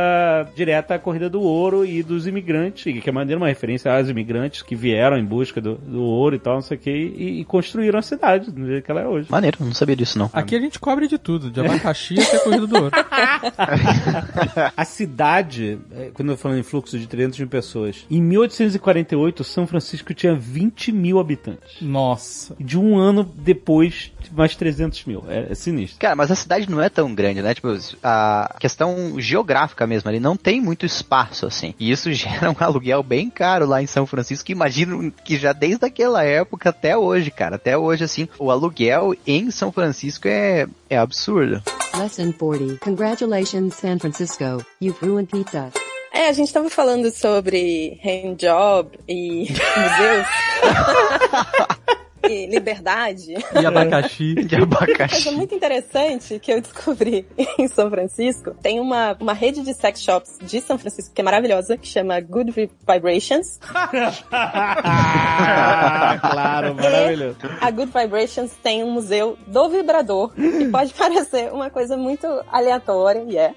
direta à corrida do ouro e dos imigrantes, que é maneira uma referência aos imigrantes que vieram em busca do, do ouro e tal, não sei o que, e, e construíram a cidade do jeito que ela é hoje. Maneiro, não sabia disso não. Aqui a gente cobre de tudo, de abacaxi até corrida do ouro. A cidade, é, quando eu falo em fluxo de 300 mil pessoas, em 1848 São Francisco tinha 20 mil habitantes. Nossa. De um ano depois, mais 300 mil. É, é sinistro. Cara, mas a cidade não é tão grande, né? Tipo, a questão geográfica mesmo, ali não tem muito espaço, assim. E isso gera um aluguel bem caro lá em São Francisco, que imagino que já desde aquela época até hoje, cara, até hoje, assim, o aluguel em São Francisco é, é absurdo. Lesson 40. Congratulations, San Francisco. You've ruined pizza. É, a gente tava falando sobre handjob e museus. e liberdade. E abacaxi. Uma abacaxi. coisa muito interessante que eu descobri em São Francisco, tem uma, uma rede de sex shops de São Francisco que é maravilhosa, que chama Good Vibrations. Ah, claro, maravilhoso. A Good Vibrations tem um museu do vibrador, que pode parecer uma coisa muito aleatória, e é.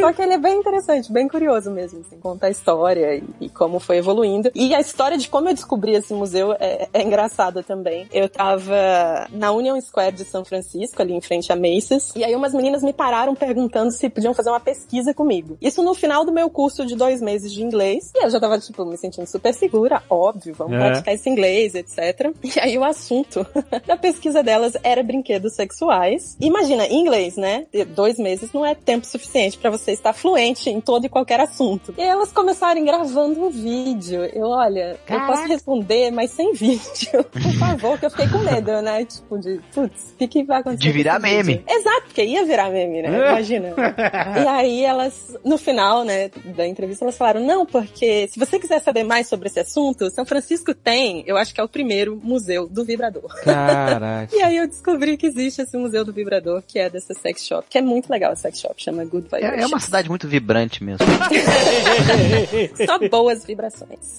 Só que ele é bem interessante, bem curioso mesmo, assim, conta a história e, e como foi evoluindo. E a história de como eu descobri esse museu é, é engraçada também. Eu tava na Union Square de São Francisco, ali em frente a Macy's, e aí umas meninas me pararam perguntando se podiam fazer uma pesquisa comigo. Isso no final do meu curso de dois meses de inglês, e eu já tava, tipo, me sentindo super segura, óbvio, vamos É. praticar esse inglês, etc. E aí o assunto da pesquisa delas era brinquedos sexuais. Imagina, em inglês, né? Dois meses não é tempo suficiente pra você estar fluente em todo e qualquer assunto. E elas começaram gravando um vídeo. Eu, olha, eu posso responder, mas sem vídeo. Por favor, que eu fiquei com medo, né? Tipo, de, putz, o que, que vai acontecer? De virar meme. vídeo? Exato, porque ia virar meme, né? Imagina. e aí elas, no final, né, da entrevista, elas falaram, não, porque se você quiser saber mais sobre esse assunto, São Francisco tem, eu acho que é o primeiro museu do vibrador. Caraca. E aí eu descobri que existe esse museu do vibrador, que é dessa sex shop, que é muito legal a sex shop, chama Good Vibrations. É, é uma cidade muito vibrante mesmo. Só boas vibrações.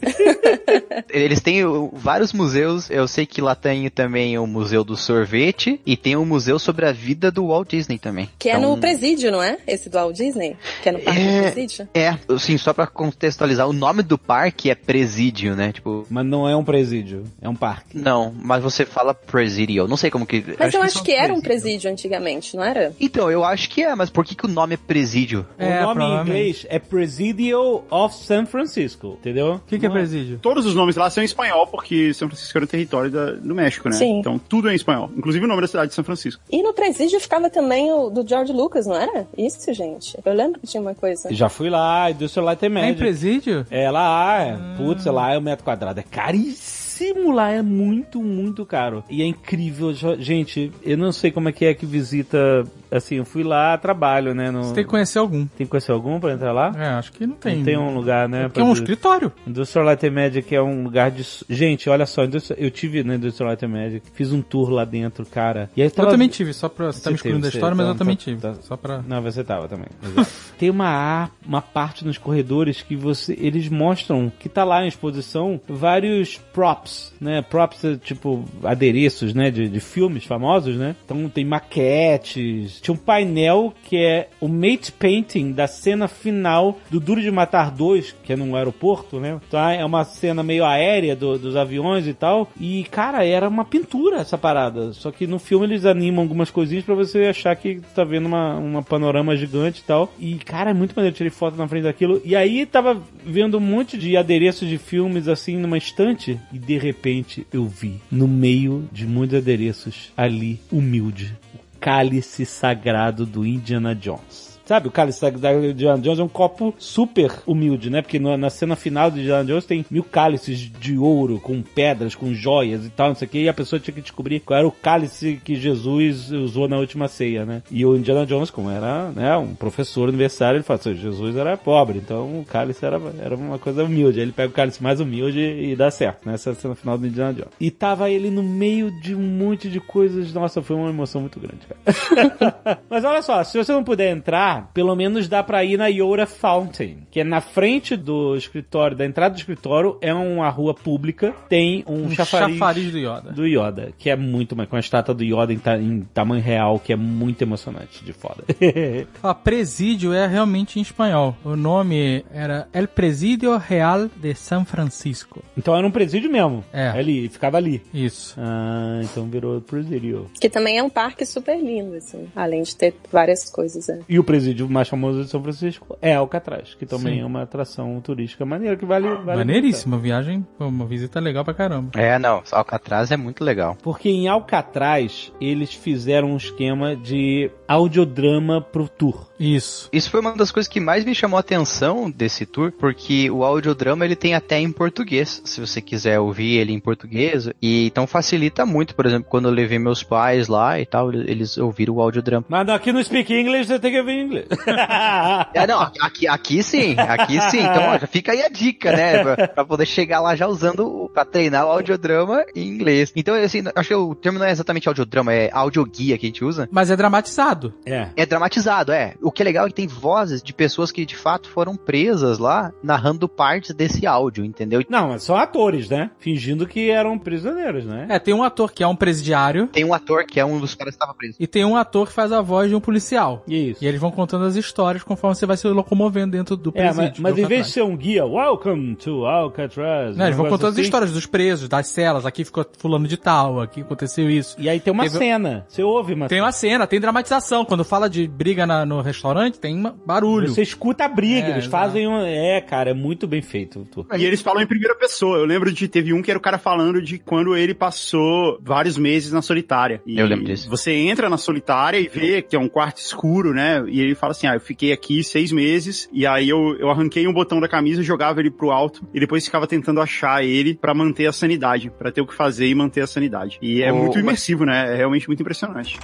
Eles têm vários museus. Eu sei que lá tem também o Museu do Sorvete e tem o Museu sobre a vida do Walt Disney também. Que é Então, no presídio, não é? Esse do Walt Disney? Que é no parque do presídio? É, assim, só pra contextualizar, o nome do parque é Presídio, né? Tipo, Mas não é um presídio, é um parque. não, mas você fala Presidio. Não sei como que. Mas eu acho que era um presídio. presídio antigamente, não era? Então, eu acho que é, mas por que, que o nome é Presídio? É, o nome em inglês é Presidio of San Francisco, entendeu? O que, que é Não presídio? Todos os nomes lá são em espanhol, porque São Francisco era um território da- do México, né? Sim. Então tudo é em espanhol. Inclusive o nome da cidade de São Francisco. E no presídio ficava também o do George Lucas, não era? Isso, gente. Eu lembro que tinha uma coisa. Já fui lá, Industrial Light and É em Magic. presídio? É lá, é. Putz, lá é o metro quadrado. É caríssimo lá, é muito, muito caro. E é incrível. Gente, eu não sei como é que é que visita assim, eu fui lá trabalho, né? No... Você tem que conhecer algum. Tem que conhecer algum pra entrar lá? É, acho que não tem. Não tem um lugar, né? Porque é um pra- escritório. Industrial Light and Magic é um lugar de... Gente, olha só, eu tive na Industrial Light and Magic, fiz um tour lá dentro, cara. E aí Eu tava... também tive, só pra. Você tá Você me excluindo da história, mas tá- eu também tá- tive. tá- Só pra. Não, você tava também. Tem uma, uma parte nos corredores que você, eles mostram que tá lá em exposição vários props, né? Props, é, tipo, adereços, né? De, de filmes famosos, né? Então tem maquetes. Tinha um painel que é o mate painting da cena final do Duro de Matar 2, que é num aeroporto, né? Então é uma cena meio aérea do- dos aviões e tal. E, cara, era uma pintura essa parada. Só que no filme eles animam algumas coisinhas pra você achar que tá vendo uma, uma panorama gigante e tal. E, cara, é muito maneiro. Eu Tirei foto na frente daquilo. E aí tava vendo um monte de adereços de filmes assim numa estante. E de repente eu vi, no meio de muitos adereços, ali, humilde, cálice sagrado do Indiana Jones. Sabe, o cálice sagrado do Indiana Jones é um copo super humilde, né? Porque na cena final do Indiana Jones tem mil cálices de ouro, com pedras, com joias e tal, não sei o que, e a pessoa tinha que descobrir qual era o cálice que Jesus usou na última ceia, né? E o Indiana Jones, como era né, um professor universitário, ele fala assim, Jesus era pobre, então o cálice era, era uma coisa humilde. Aí ele pega o cálice mais humilde e dá certo, né? Essa é cena final do Indiana Jones. E tava ele no meio de um monte de coisas, nossa, foi uma emoção muito grande, cara. Mas olha só, se você não puder entrar, pelo menos dá pra ir na Yoda Fountain, que é na frente do escritório, da entrada do escritório, é uma rua pública, tem um, Um chafariz, chafariz do Yoda. do Yoda, que é muito, com a estátua do Yoda em, ta- em tamanho real, que é muito emocionante, de foda. A presídio é realmente em espanhol. O nome era El Presidio Real de San Francisco. então era um presídio mesmo. É. Ali, ficava ali. Isso. Ah, então virou presídio. Que também é um parque super lindo, assim. Além de ter várias coisas, é. E o presídio mais famoso de São Francisco é Alcatraz, que também Sim. é uma atração turística maneira, que vale... vale Maneiríssima viagem, uma visita legal pra caramba. É, não, Alcatraz é muito legal. Porque em Alcatraz eles fizeram um esquema de audiodrama pro tour. Isso. Isso foi uma das coisas que mais me chamou a atenção desse tour, porque o audiodrama ele tem até em português, se você quiser ouvir ele em português, e então facilita muito, por exemplo, quando eu levei meus pais lá e tal, eles ouviram o audiodrama. Mas aqui no Speak English você tem que ouvir inglês. É, não, aqui, aqui sim, aqui sim. Então, ó, já fica aí a dica, né? Pra, pra poder chegar lá já usando, pra treinar o audiodrama em inglês. Então, assim, acho que o termo não é exatamente audiodrama, é audioguia que a gente usa. Mas é dramatizado. É. É dramatizado, é. O que é legal é que tem vozes de pessoas que de fato foram presas lá, narrando partes desse áudio, entendeu? Não, mas são atores, né? Fingindo que eram prisioneiros, né? É, tem um ator que é um presidiário Tem um ator que é um dos caras que estava preso. e tem um ator que faz a voz de um policial. Isso. E eles vão contando as histórias conforme você vai se locomovendo dentro do É, presídio. mas, mas do em vez de ser um guia, welcome to Alcatraz. Não, eles vão contando as assim, histórias dos presos, das celas. Aqui ficou fulano de tal, aqui aconteceu isso. E aí tem uma Teve- cena. Você ouve uma Tem uma cena, tem dramatização. Quando fala de briga na- no restaurante, tem uma- barulho. Você escuta a briga, É, eles fazem um... É, cara, é muito bem feito. E eles falam em primeira pessoa. Eu lembro de teve um que era o cara falando de quando ele passou vários meses na solitária. E Eu lembro disso. Você entra na solitária e vê que é um quarto escuro, né? E ele fala assim: Ah, eu fiquei aqui seis meses e aí eu, eu arranquei um botão da camisa, jogava ele pro alto e depois ficava tentando achar ele pra manter a sanidade, pra ter o que fazer e manter a sanidade. E é Ô, muito mas- imersivo, né? É realmente muito impressionante.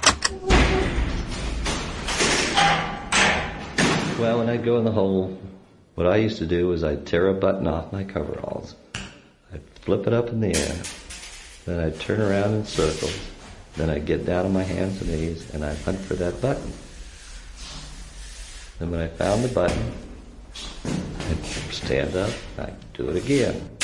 Well, when I'd go in the hole, what I used to do was I'd tear a button off my coveralls. I'd flip it up in the air. Then I'd turn around in circles. Then I'd get down on my hands and knees and I'd hunt for that button. Then when I found the button, I'd stand up, I'd do it again.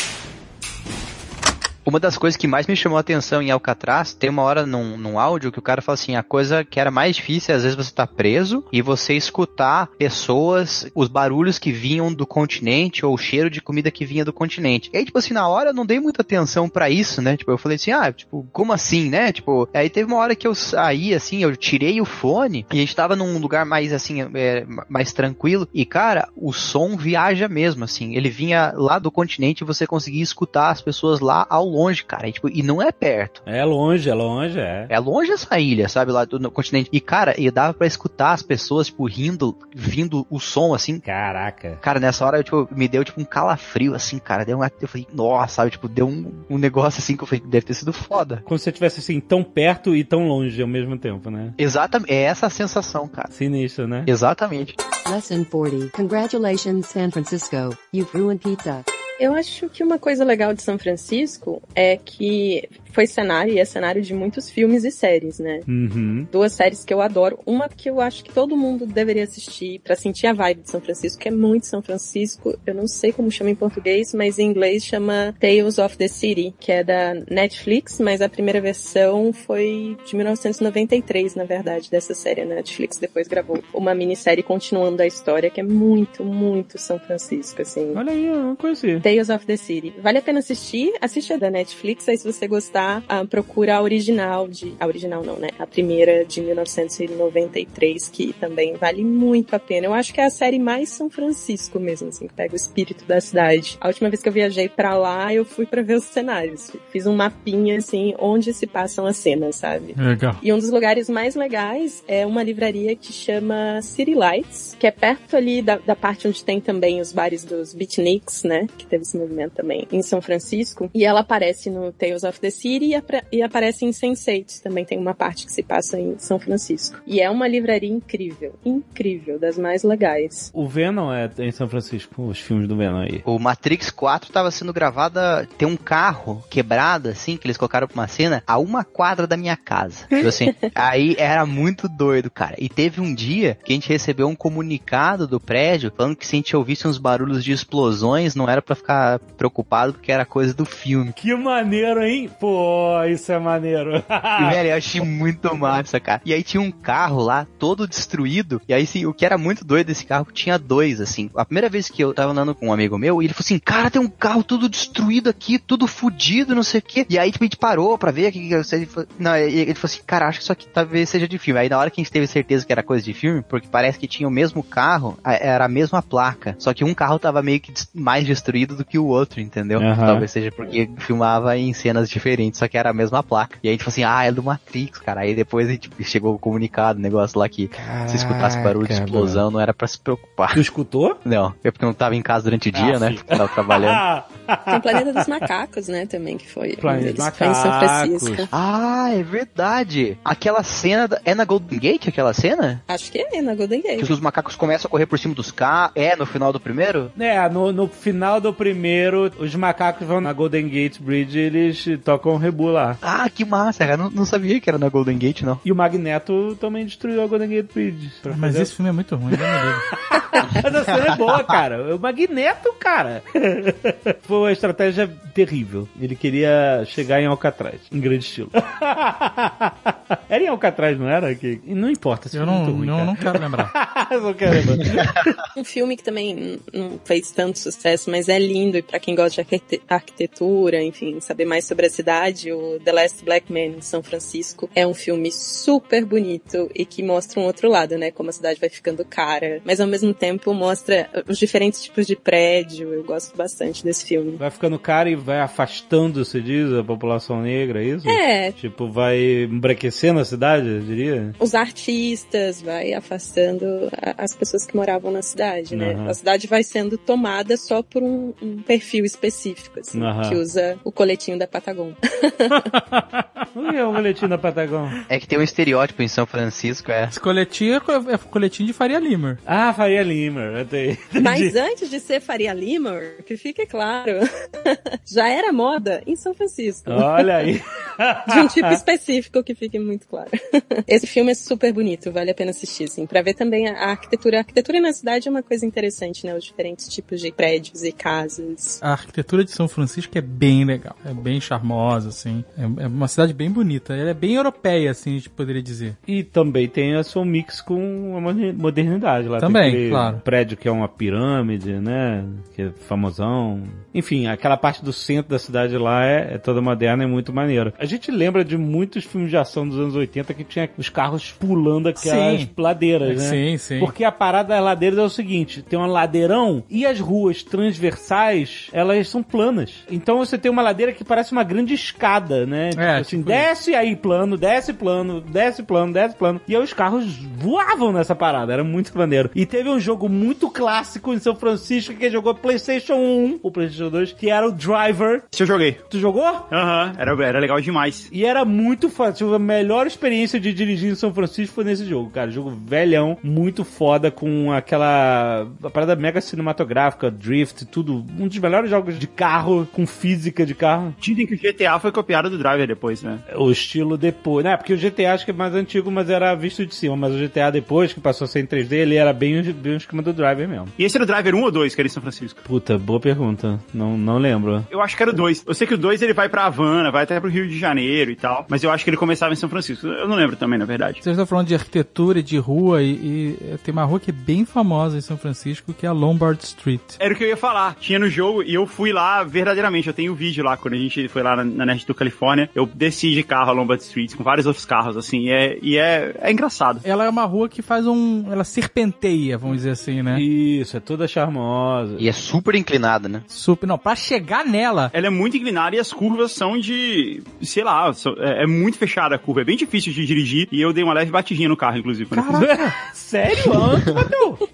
Uma das coisas que mais me chamou a atenção em Alcatraz, tem uma hora num, num áudio que o cara fala assim, a coisa que era mais difícil é às vezes você tá preso e você escutar pessoas, os barulhos que vinham do continente ou o cheiro de comida que vinha do continente. E aí, tipo assim, na hora eu não dei muita atenção pra isso, né? Tipo, eu falei assim, ah, tipo, como assim, né? Tipo, aí teve uma hora que eu saí, assim, eu tirei o fone e a gente tava num lugar mais, assim, é, mais tranquilo e, cara, o som viaja mesmo, assim. Ele vinha lá do continente e você conseguia escutar as pessoas lá ao longe longe, cara. E, tipo, e não é perto. É longe, é longe, é. É longe essa ilha, sabe, lá do no continente. E, cara, e dava pra escutar as pessoas, tipo, rindo, vindo o som, assim. Caraca. Cara, nessa hora, eu, tipo, me deu, tipo, um calafrio, assim, cara. Deu uma... Eu falei, nossa, sabe, tipo, deu um, um negócio, assim, que eu falei, deve ter sido foda. Como se você estivesse assim, tão perto e tão longe ao mesmo tempo, né? Exatamente, é essa a sensação, cara. Sinistro, né? Exatamente. Lesson 40. Congratulations, San Francisco. You've ruined pizza. Eu acho que uma coisa legal de São Francisco é que foi cenário e é cenário de muitos filmes e séries, né? Uhum. Duas séries que eu adoro. Uma que eu acho que todo mundo deveria assistir pra sentir a vibe de São Francisco, que é muito São Francisco. Eu não sei como chama em português, mas em inglês chama Tales of the City, que é da Netflix, mas a primeira versão foi de 1993, na verdade, dessa série. A Netflix depois gravou uma minissérie continuando a história, que é muito, muito São Francisco, assim. Olha aí, eu não conheci. Tales of the City. Vale a pena assistir. Assiste a da Netflix, aí se você gostar, ah, procura a original de... A original não, né? A primeira de 1993, que também vale muito a pena. Eu acho que é a série mais São Francisco mesmo, assim, que pega o espírito da cidade. A última vez que eu viajei pra lá, eu fui pra ver os cenários. Fiz um mapinha, assim, onde se passam as cenas, sabe? Legal. E um dos lugares mais legais é uma livraria que chama City Lights, que é perto ali da, da parte onde tem também os bares dos beatniks, né? Que teve esse movimento também em São Francisco. E ela aparece no Tales of the City e, e aparece em Sense8. Também tem uma parte que se passa em São Francisco. E é uma livraria incrível, incrível, das mais legais. O Venom é em São Francisco, os filmes do Venom aí. O Matrix 4 tava sendo gravada, tem um carro quebrado, assim, que eles colocaram pra uma cena, a uma quadra da minha casa. Tipo assim, aí era muito doido, cara. E teve um dia que a gente recebeu um comunicado do prédio falando que se a gente ouvisse uns barulhos de explosões, não era pra ficar preocupado porque era coisa do filme. Que maneiro, hein? Pô, isso é maneiro. E, velho, eu achei muito massa, cara. E aí tinha um carro lá, todo destruído. E aí, sim, o que era muito doido desse carro, tinha dois, assim. A primeira vez que eu tava andando com um amigo meu, e ele falou assim, cara, tem um carro todo destruído aqui, tudo fudido, não sei o quê. E aí, tipo, a gente parou pra ver o que que ele falou, Não, ele falou assim, cara, acho que isso aqui talvez seja de filme. Aí na hora que a gente teve certeza que era coisa de filme, porque parece que tinha o mesmo carro, era a mesma placa. Só que um carro tava meio que mais destruído do que o outro, entendeu? Talvez seja porque filmava em cenas diferentes, só que era a mesma placa. E aí a gente falou assim, ah, é do Matrix, cara. Aí depois a gente chegou o comunicado, o negócio lá que se escutasse barulho de Caraca, explosão, não era pra se preocupar. Tu escutou? Não, é porque eu não tava em casa durante o dia, Ah, né? sim. Porque eu tava trabalhando. Tem o Planeta dos Macacos, né, também, que foi. Planeta dos foi em São Macacos. Francisco. Ah, é verdade. Aquela cena, da- é na Golden Gate aquela cena? Acho que é, na Golden Gate. Que os macacos começam a correr por cima dos carros. É, no final do primeiro? É, no, no final do primeiro, os macacos vão na Golden Gate Bridge e eles tocam o rebu lá. Ah, que massa, cara. Não, não sabia que era na Golden Gate, não. E o Magneto também destruiu a Golden Gate Bridge. Mas fazer- esse filme é muito ruim, livre. Mas a cena é boa, cara. O Magneto, cara. Foi uma estratégia terrível. Ele queria chegar em Alcatraz, em grande estilo. Era em Alcatraz, não era? Que... e Não importa, Eu filme é não, ruim, não, não quero lembrar. Eu não quero lembrar. Um filme que também não fez tanto sucesso, mas é lindo e pra quem gosta de arquite- arquitetura, enfim, saber mais sobre a cidade, o The Last Black Man em São Francisco é um filme super bonito e que mostra um outro lado, né? Como a cidade vai ficando cara, mas ao mesmo tempo mostra os diferentes tipos de prédio. Eu gosto bastante desse filme. Vai ficando caro e vai afastando, se diz, a população negra, é isso? É, Tipo, vai embranquecendo a cidade, eu diria? os artistas, vai afastando as pessoas que moravam na cidade, né? Aham. A cidade vai sendo tomada só por um, um perfil específico, assim, que usa o coletinho da Patagon. O que é o boletim da Patagão? É que tem um estereótipo em São Francisco, é. Esse coletinho é é coletinho de Faria Lima. Ah, Faria tenho. Mas antes de ser Faria Lima, que fique claro, já era moda em São Francisco. Olha aí. De um tipo específico que fique muito claro. Esse filme é super bonito, vale a pena assistir, assim, pra ver também a a arquitetura. A arquitetura na cidade é uma coisa interessante, né? Os diferentes tipos de prédios e casas. A arquitetura de São Francisco é bem legal. É bem charmosa, assim. É, é uma cidade bem bonita. Ela é bem europeia, assim, a gente poderia dizer. E também tem a seu mix com a moderni- modernidade lá. Também, tem aquele, claro. Claro. prédio que é uma pirâmide, né? Que é famosão. Enfim, aquela parte do centro da cidade lá é, é toda moderna e muito maneira. A gente lembra de muitos filmes de ação dos anos 80 que tinha os carros pulando aquelas Sim. ladeiras, né? Sim, sim. Porque a parada das ladeiras é o seguinte: tem um ladeirão e as ruas transversais, elas são planas. Então você tem uma ladeira que parece uma grande escada, né? Tipo É, assim, tipo desce aí plano, desce plano, desce plano, desce plano. E aí os carros voavam nessa parada, era muito maneiro. E teve um jogo muito clássico em São Francisco que jogou PlayStation 1, o PlayStation 2, que era o Driver. Esse eu joguei. Tu jogou? Aham, era, era legal demais. E era muito fácil. A melhor experiência de dirigir em São Francisco foi nesse jogo, cara. Jogo velhão, muito foda, com aquela a parada mega cinematográfica, drift, tudo. Um dos melhores jogos de carro, com física de carro. Dizem que o GTA foi copiado do Driver depois, né? O estilo depois, né? Porque o GTA acho que é mais antigo, mas era visto de cima. Mas o GTA depois, que passou a ser em 3D, ele era bem, bem o esquema do Driver mesmo. E esse era o Driver 1 ou 2 que era em São Francisco? Puta, boa pergunta. Não, não lembro. Eu acho que era o 2. Eu sei que o 2 ele vai pra Havana, vai até pro Rio de Janeiro e tal. Mas eu acho que ele começava em São Francisco. Eu não lembro também, na verdade. Vocês estão falando de arquitetura e de rua, e, e tem uma rua que é bem famosa em São Francisco, que é a Lombard Street. Era o que eu ia falar. Tinha no jogo e eu fui lá verdadeiramente. Eu tenho um vídeo lá, quando a gente foi lá na, na Nerd do Califórnia. Eu desci de carro a Lombard Street com vários outros carros, assim. E é, e é, é engraçado. Ela é uma rua que faz um. Ela serpenteia, vamos dizer assim, né? Isso, é toda charmosa. E é super inclinada, né? Super. Não, pra chegar nela. Ela é muito inclinada e as curvas são de. sei lá, são- é, é muito fechada a curva. É bem difícil de dirigir. E eu dei uma leve batidinha no carro, inclusive. quando eu fiz. Sério? Bateu?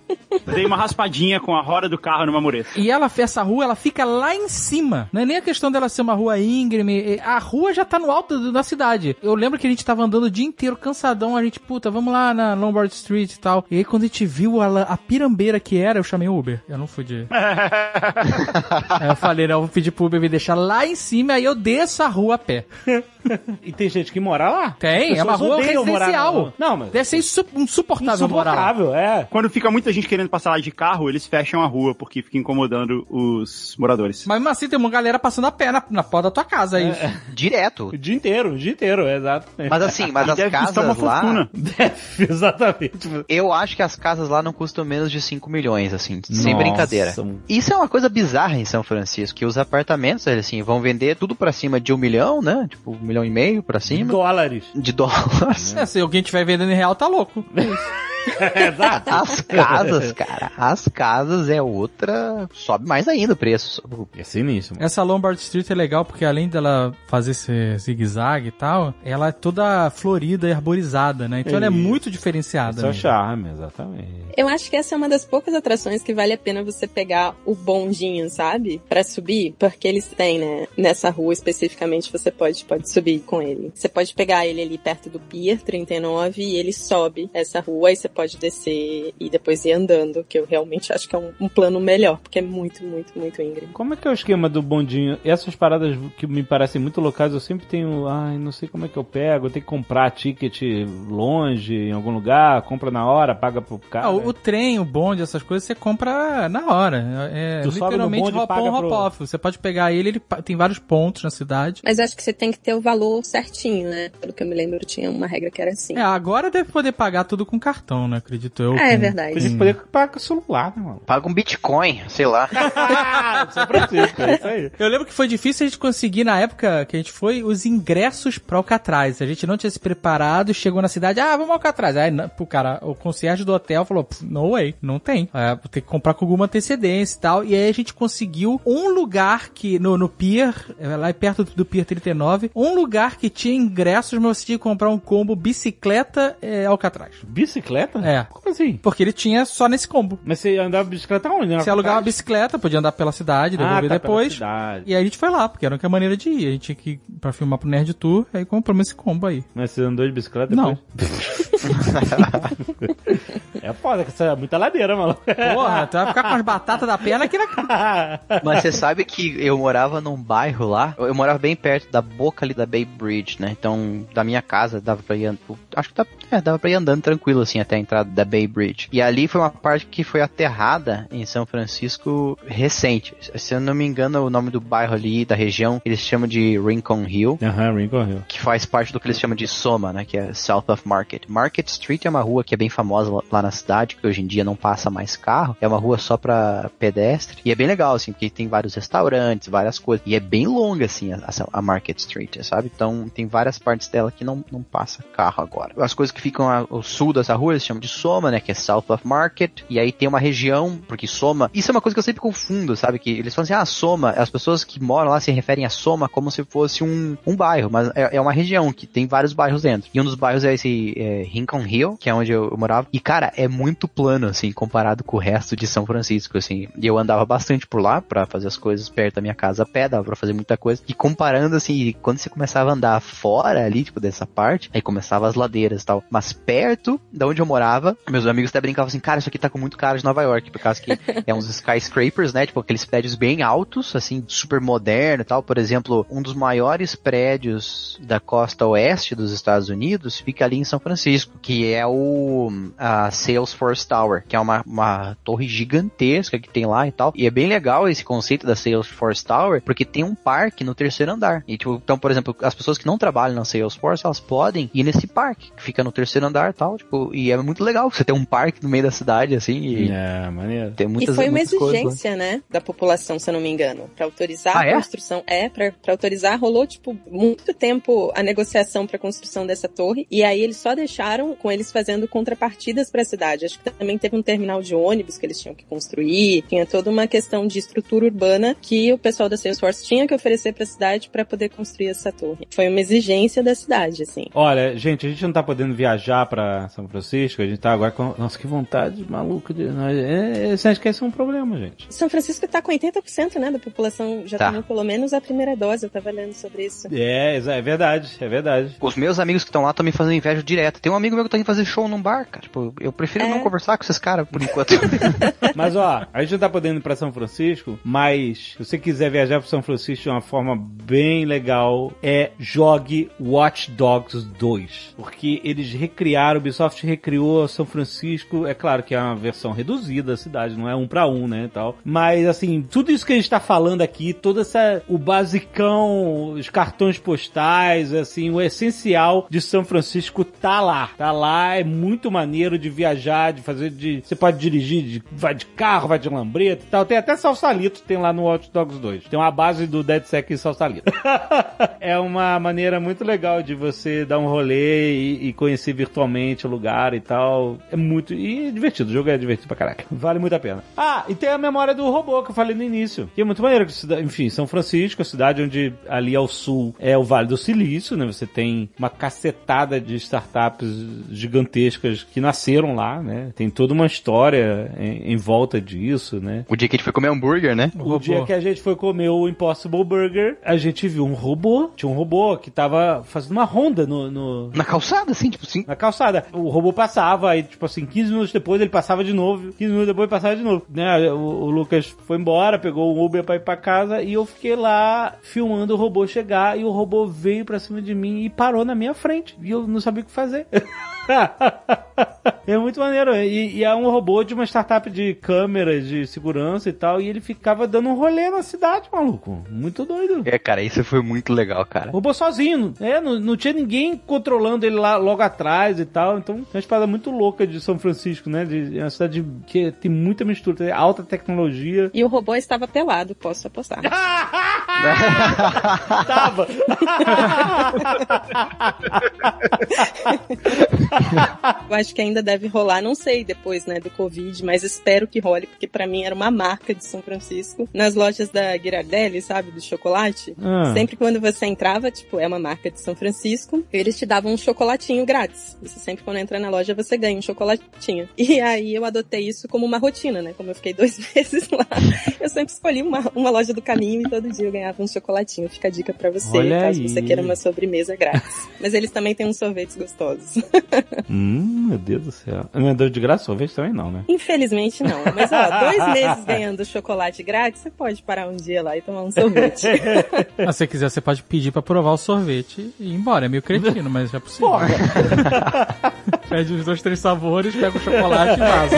Dei uma raspadinha com a roda do carro numa mureta. E ela, essa rua, ela fica lá em cima. Não é nem a questão dela ser uma rua íngreme. A rua já tá no alto da cidade. Eu lembro que a gente tava andando o dia inteiro cansadão. A gente, puta, vamos lá na Lombard Street e tal. E aí quando a gente viu a, a pirambeira que era, eu chamei o Uber. Eu não fui de... aí eu falei, não, eu vou pedir pro Uber me deixar lá em cima. Aí eu desço a rua a pé. E tem gente que mora lá? Tem, é uma rua residencial. Não, mas... Deve ser insu insuportável morar. Insuportável, é. Quando fica muita gente querendo passar lá de carro, eles fecham a rua porque fica incomodando os moradores. Mas mesmo assim tem uma galera passando a pé na, na porta da tua casa, é isso. Direto. O dia inteiro, o dia inteiro, é exato. Mas assim, mas E as deve custar uma casas lá. fortuna. Deve, exatamente. Eu acho que as casas lá não custam menos de 5 milhões, assim, sem Nossa. brincadeira. Isso é uma coisa bizarra em São Francisco, que os apartamentos, eles, assim, vão vender tudo pra cima de um milhão, né? Tipo, um milhão e meio pra cima. Dólares. De dólares. É, se alguém estiver vendendo em real, tá louco. Exato. As casas, cara, as casas é outra. Sobe mais ainda o preço. É sinistro. Essa Lombard Street é legal porque além dela fazer esse zigue-zague e tal, ela é toda florida e arborizada, né? Então ela é Isso. muito diferenciada. Esse é o charme, exatamente. Eu acho que essa é uma das poucas atrações que vale a pena você pegar o bondinho, sabe? Pra subir, porque eles têm, né? Nessa rua especificamente você pode, pode subir com ele. Você pode pegar ele ali perto do Pier 39 e ele sobe essa rua e você pode descer e depois ir andando, que eu realmente acho que é um, um plano melhor, porque é muito, muito, muito íngreme. Como é que é o esquema do bondinho? Essas paradas que me parecem muito locais, eu sempre tenho, ai, não sei como é que eu pego, eu tenho que comprar ticket longe, em algum lugar, compra na hora, paga pro cara. Ah, o, o trem, o bonde, essas coisas, você compra na hora. É Tu sobe no literalmente bonde hop paga on, hop pro- off. Você pode pegar ele, ele tem vários pontos na cidade. Mas acho que você tem que ter o valor certinho, né? Pelo que eu me lembro, tinha uma regra que era assim. É, agora deve poder pagar tudo com cartão, né? Acredito eu. É com- verdade. Podia poder pagar com o celular, né, mano? Paga um Bitcoin, sei lá. São Francisco, é isso aí. Eu lembro que foi difícil a gente conseguir, na época que a gente foi, os ingressos pra Alcatraz. A gente não tinha se preparado, chegou na cidade, ah, vamos ao Alcatraz. Aí, não, o cara, o concierge do hotel falou, "Pff, no way, não tem. É, ter que comprar com alguma antecedência e tal. E aí a gente conseguiu um lugar que, no, no Pier, é, lá perto do Pier 39, um lugar que tinha ingressos, mas você tinha que comprar um combo bicicleta é, Alcatraz. Bicicleta? É. Como assim? Porque ele tinha só nesse combo. Mas você andava bicicleta onde? Você alugava a bicicleta, podia andar pela cidade, devolver Ah, tá, pela depois. cidade. E aí a gente foi lá, porque era a única maneira de ir. A gente tinha que ir pra filmar pro Nerd Tour, aí compramos esse combo aí. Mas você andou de bicicleta Não. depois? é foda, que isso é muita ladeira, maluco. Porra, tu vai ficar com as batatas da perna aqui na Mas você sabe que eu morava num bairro lá, eu morava bem perto da boca ali da Bay Bridge, né? Então, da minha casa dava pra ir andando, acho que dava, é, dava pra ir andando tranquilo assim até entrada da Bay Bridge. E ali foi uma parte que foi aterrada em São Francisco recente. Se eu não me engano, o nome do bairro ali, da região, eles chamam de Rincon Hill. Aham, Rincon Hill. Que faz parte do que eles chamam de Soma, né? Que é South of Market. Market Street é uma rua que é bem famosa lá- na cidade, que hoje em dia não passa mais carro, é uma rua só pra pedestre. E é bem legal, assim, porque tem vários restaurantes, várias coisas. E é bem longa, assim, a, a Market Street, sabe? Então tem várias partes dela que não, não passa carro agora. As coisas que ficam ao sul dessa rua, eles chamam de Soma, né? Que é South of Market. E aí tem uma região, porque Soma. Isso é uma coisa que eu sempre confundo, sabe? Que eles falam assim, ah, Soma, as pessoas que moram lá se referem a Soma como se fosse um, um bairro, mas é, é uma região que tem vários bairros dentro. E um dos bairros é esse é, Rincon Hill, que é onde eu, eu morava. E, cara, é muito plano, assim, comparado com o resto de São Francisco, assim. Eu andava bastante por lá para fazer as coisas perto da minha casa a pé, dava pra fazer muita coisa. E comparando, assim, quando você começava a andar fora ali, tipo, dessa parte, aí começava as ladeiras e tal. Mas perto da onde eu morava, meus amigos até brincavam assim, cara, isso aqui tá com muito cara de Nova York, por causa que é uns skyscrapers, né? Tipo, aqueles prédios bem altos, assim, super moderno e tal. Por exemplo, um dos maiores prédios da costa oeste dos Estados Unidos fica ali em São Francisco, que é o a Salesforce Tower, que é uma, uma torre gigantesca que tem lá e tal. E é bem legal esse conceito da Salesforce Tower, porque tem um parque no terceiro andar. E, tipo, então, por exemplo, as pessoas que não trabalham na Salesforce, elas podem ir nesse parque, que fica no terceiro andar e tal, tipo, e é muito legal você ter um parque no meio da cidade, assim, e É, maneiro. tem muitas e foi uma coisas exigência, né, da população, se eu não me engano, Pra autorizar Ah, a é? construção. É, pra pra autorizar, rolou, tipo, muito tempo a negociação pra construção dessa torre, e aí eles só deixaram com eles fazendo contrapartidas pra cidade. Acho que também teve um terminal de ônibus que eles tinham que construir, tinha toda uma questão de estrutura urbana que o pessoal da Salesforce tinha que oferecer pra cidade pra poder construir essa torre. Foi uma exigência da cidade, assim. Olha, gente, a gente não tá podendo viajar pra São Francisco, a gente tá agora com. Nossa, que vontade maluca de. É, esse esquece é um problema, gente. São Francisco tá com 80%, né, da população já Tá. tomou pelo menos a primeira dose, eu tava lendo sobre isso. É, é verdade, é verdade. Os meus amigos que estão lá estão me fazendo inveja direto. Tem um amigo meu que tá indo fazer show num bar, cara. Tipo, eu prefiro É. não conversar com esses caras por enquanto. Mas ó, a gente não tá podendo ir pra São Francisco, mas se você quiser viajar pra São Francisco de uma forma bem legal, é jogue Watch Dogs 2. Porque eles recriaram, o Ubisoft recriou São Francisco, é claro que é uma versão reduzida da cidade, não é um pra um, né, e tal. Mas assim, tudo isso que a gente tá falando aqui, todo essa, o basicão, os cartões postais, assim, o essencial de São Francisco tá lá. Tá lá, é muito maneiro de viajar, de fazer de, você pode dirigir, de- vai de carro, vai de lambreta e tal. Tem até Salsalito, tem lá no Watch Dogs 2. Tem uma base do DeadSec em Salsalito. é uma maneira muito legal de você dar um rolê e, e conhecer virtualmente o lugar e tal. É muito, e é divertido, o jogo é divertido pra caraca. Vale muito a pena. Ah, e tem a memória do robô que eu falei no início. Que é muito maneiro. que cida- Enfim, São Francisco, a cidade onde ali ao sul é o Vale do Silício, né? Você tem uma cacetada de startups gigantescas que nasceram lá, né? Tem toda uma história em, em volta disso, né? o dia que a gente foi comer hambúrguer, né? O dia que a gente foi comer o Impossible Burger, a gente viu um robô. Tinha um robô que tava fazendo uma ronda no- no, Na calçada, assim, tipo assim. na calçada. O robô passava, aí, tipo assim, 15 minutos depois ele passava de novo, 15 minutos depois ele passava de novo. Né? O, o Lucas foi embora, pegou um Uber pra ir pra casa e eu fiquei lá filmando o robô chegar e o robô veio pra cima de mim e parou na minha frente. E eu não sabia o que fazer. é muito maneiro. E, e é um robô de uma startup de câmeras, de segurança e tal, e ele ficava dando um rolê na cidade, maluco. Muito doido. É, cara, isso foi muito legal, cara. Robô sozinho, é, não, não tinha ninguém controlando ele lá logo atrás e tal. Então, é uma espada muito louca de São Francisco, né? De, é uma cidade que tem muita mistura, tem alta tecnologia. E o robô estava pelado, posso apostar. Tava! Eu acho que ainda deve rolar, não sei depois, né, do Covid, mas espero que role, porque pra mim era uma marca de São Francisco. Nas lojas da Ghirardelli, sabe, do chocolate, Ah. sempre quando você entrava, tipo, é uma marca de São Francisco, eles te davam um chocolatinho grátis. Você sempre quando entra na loja, você ganha um chocolatinho. E aí eu adotei isso como uma rotina, né, como eu fiquei dois meses lá, eu sempre escolhi uma, uma loja do caminho e todo dia eu ganhava um chocolatinho. Fica a dica pra você, Olha caso aí. você queira uma sobremesa grátis. Mas eles também têm uns sorvetes gostosos. hum, meu Deus do céu. Não é dor de graça sorvete também não, né? Infelizmente não. Mas ó, dois meses ganhando chocolate grátis, você pode parar um dia lá e tomar um sorvete. Ah, se você quiser, você pode pedir pra provar o sorvete e ir embora. É meio cretino, mas é possível. Pede os dois, três sabores, pega o chocolate e vaza.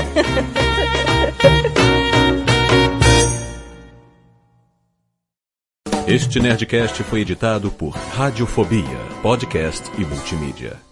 Este Nerdcast foi editado por Radiofobia, podcast e multimídia.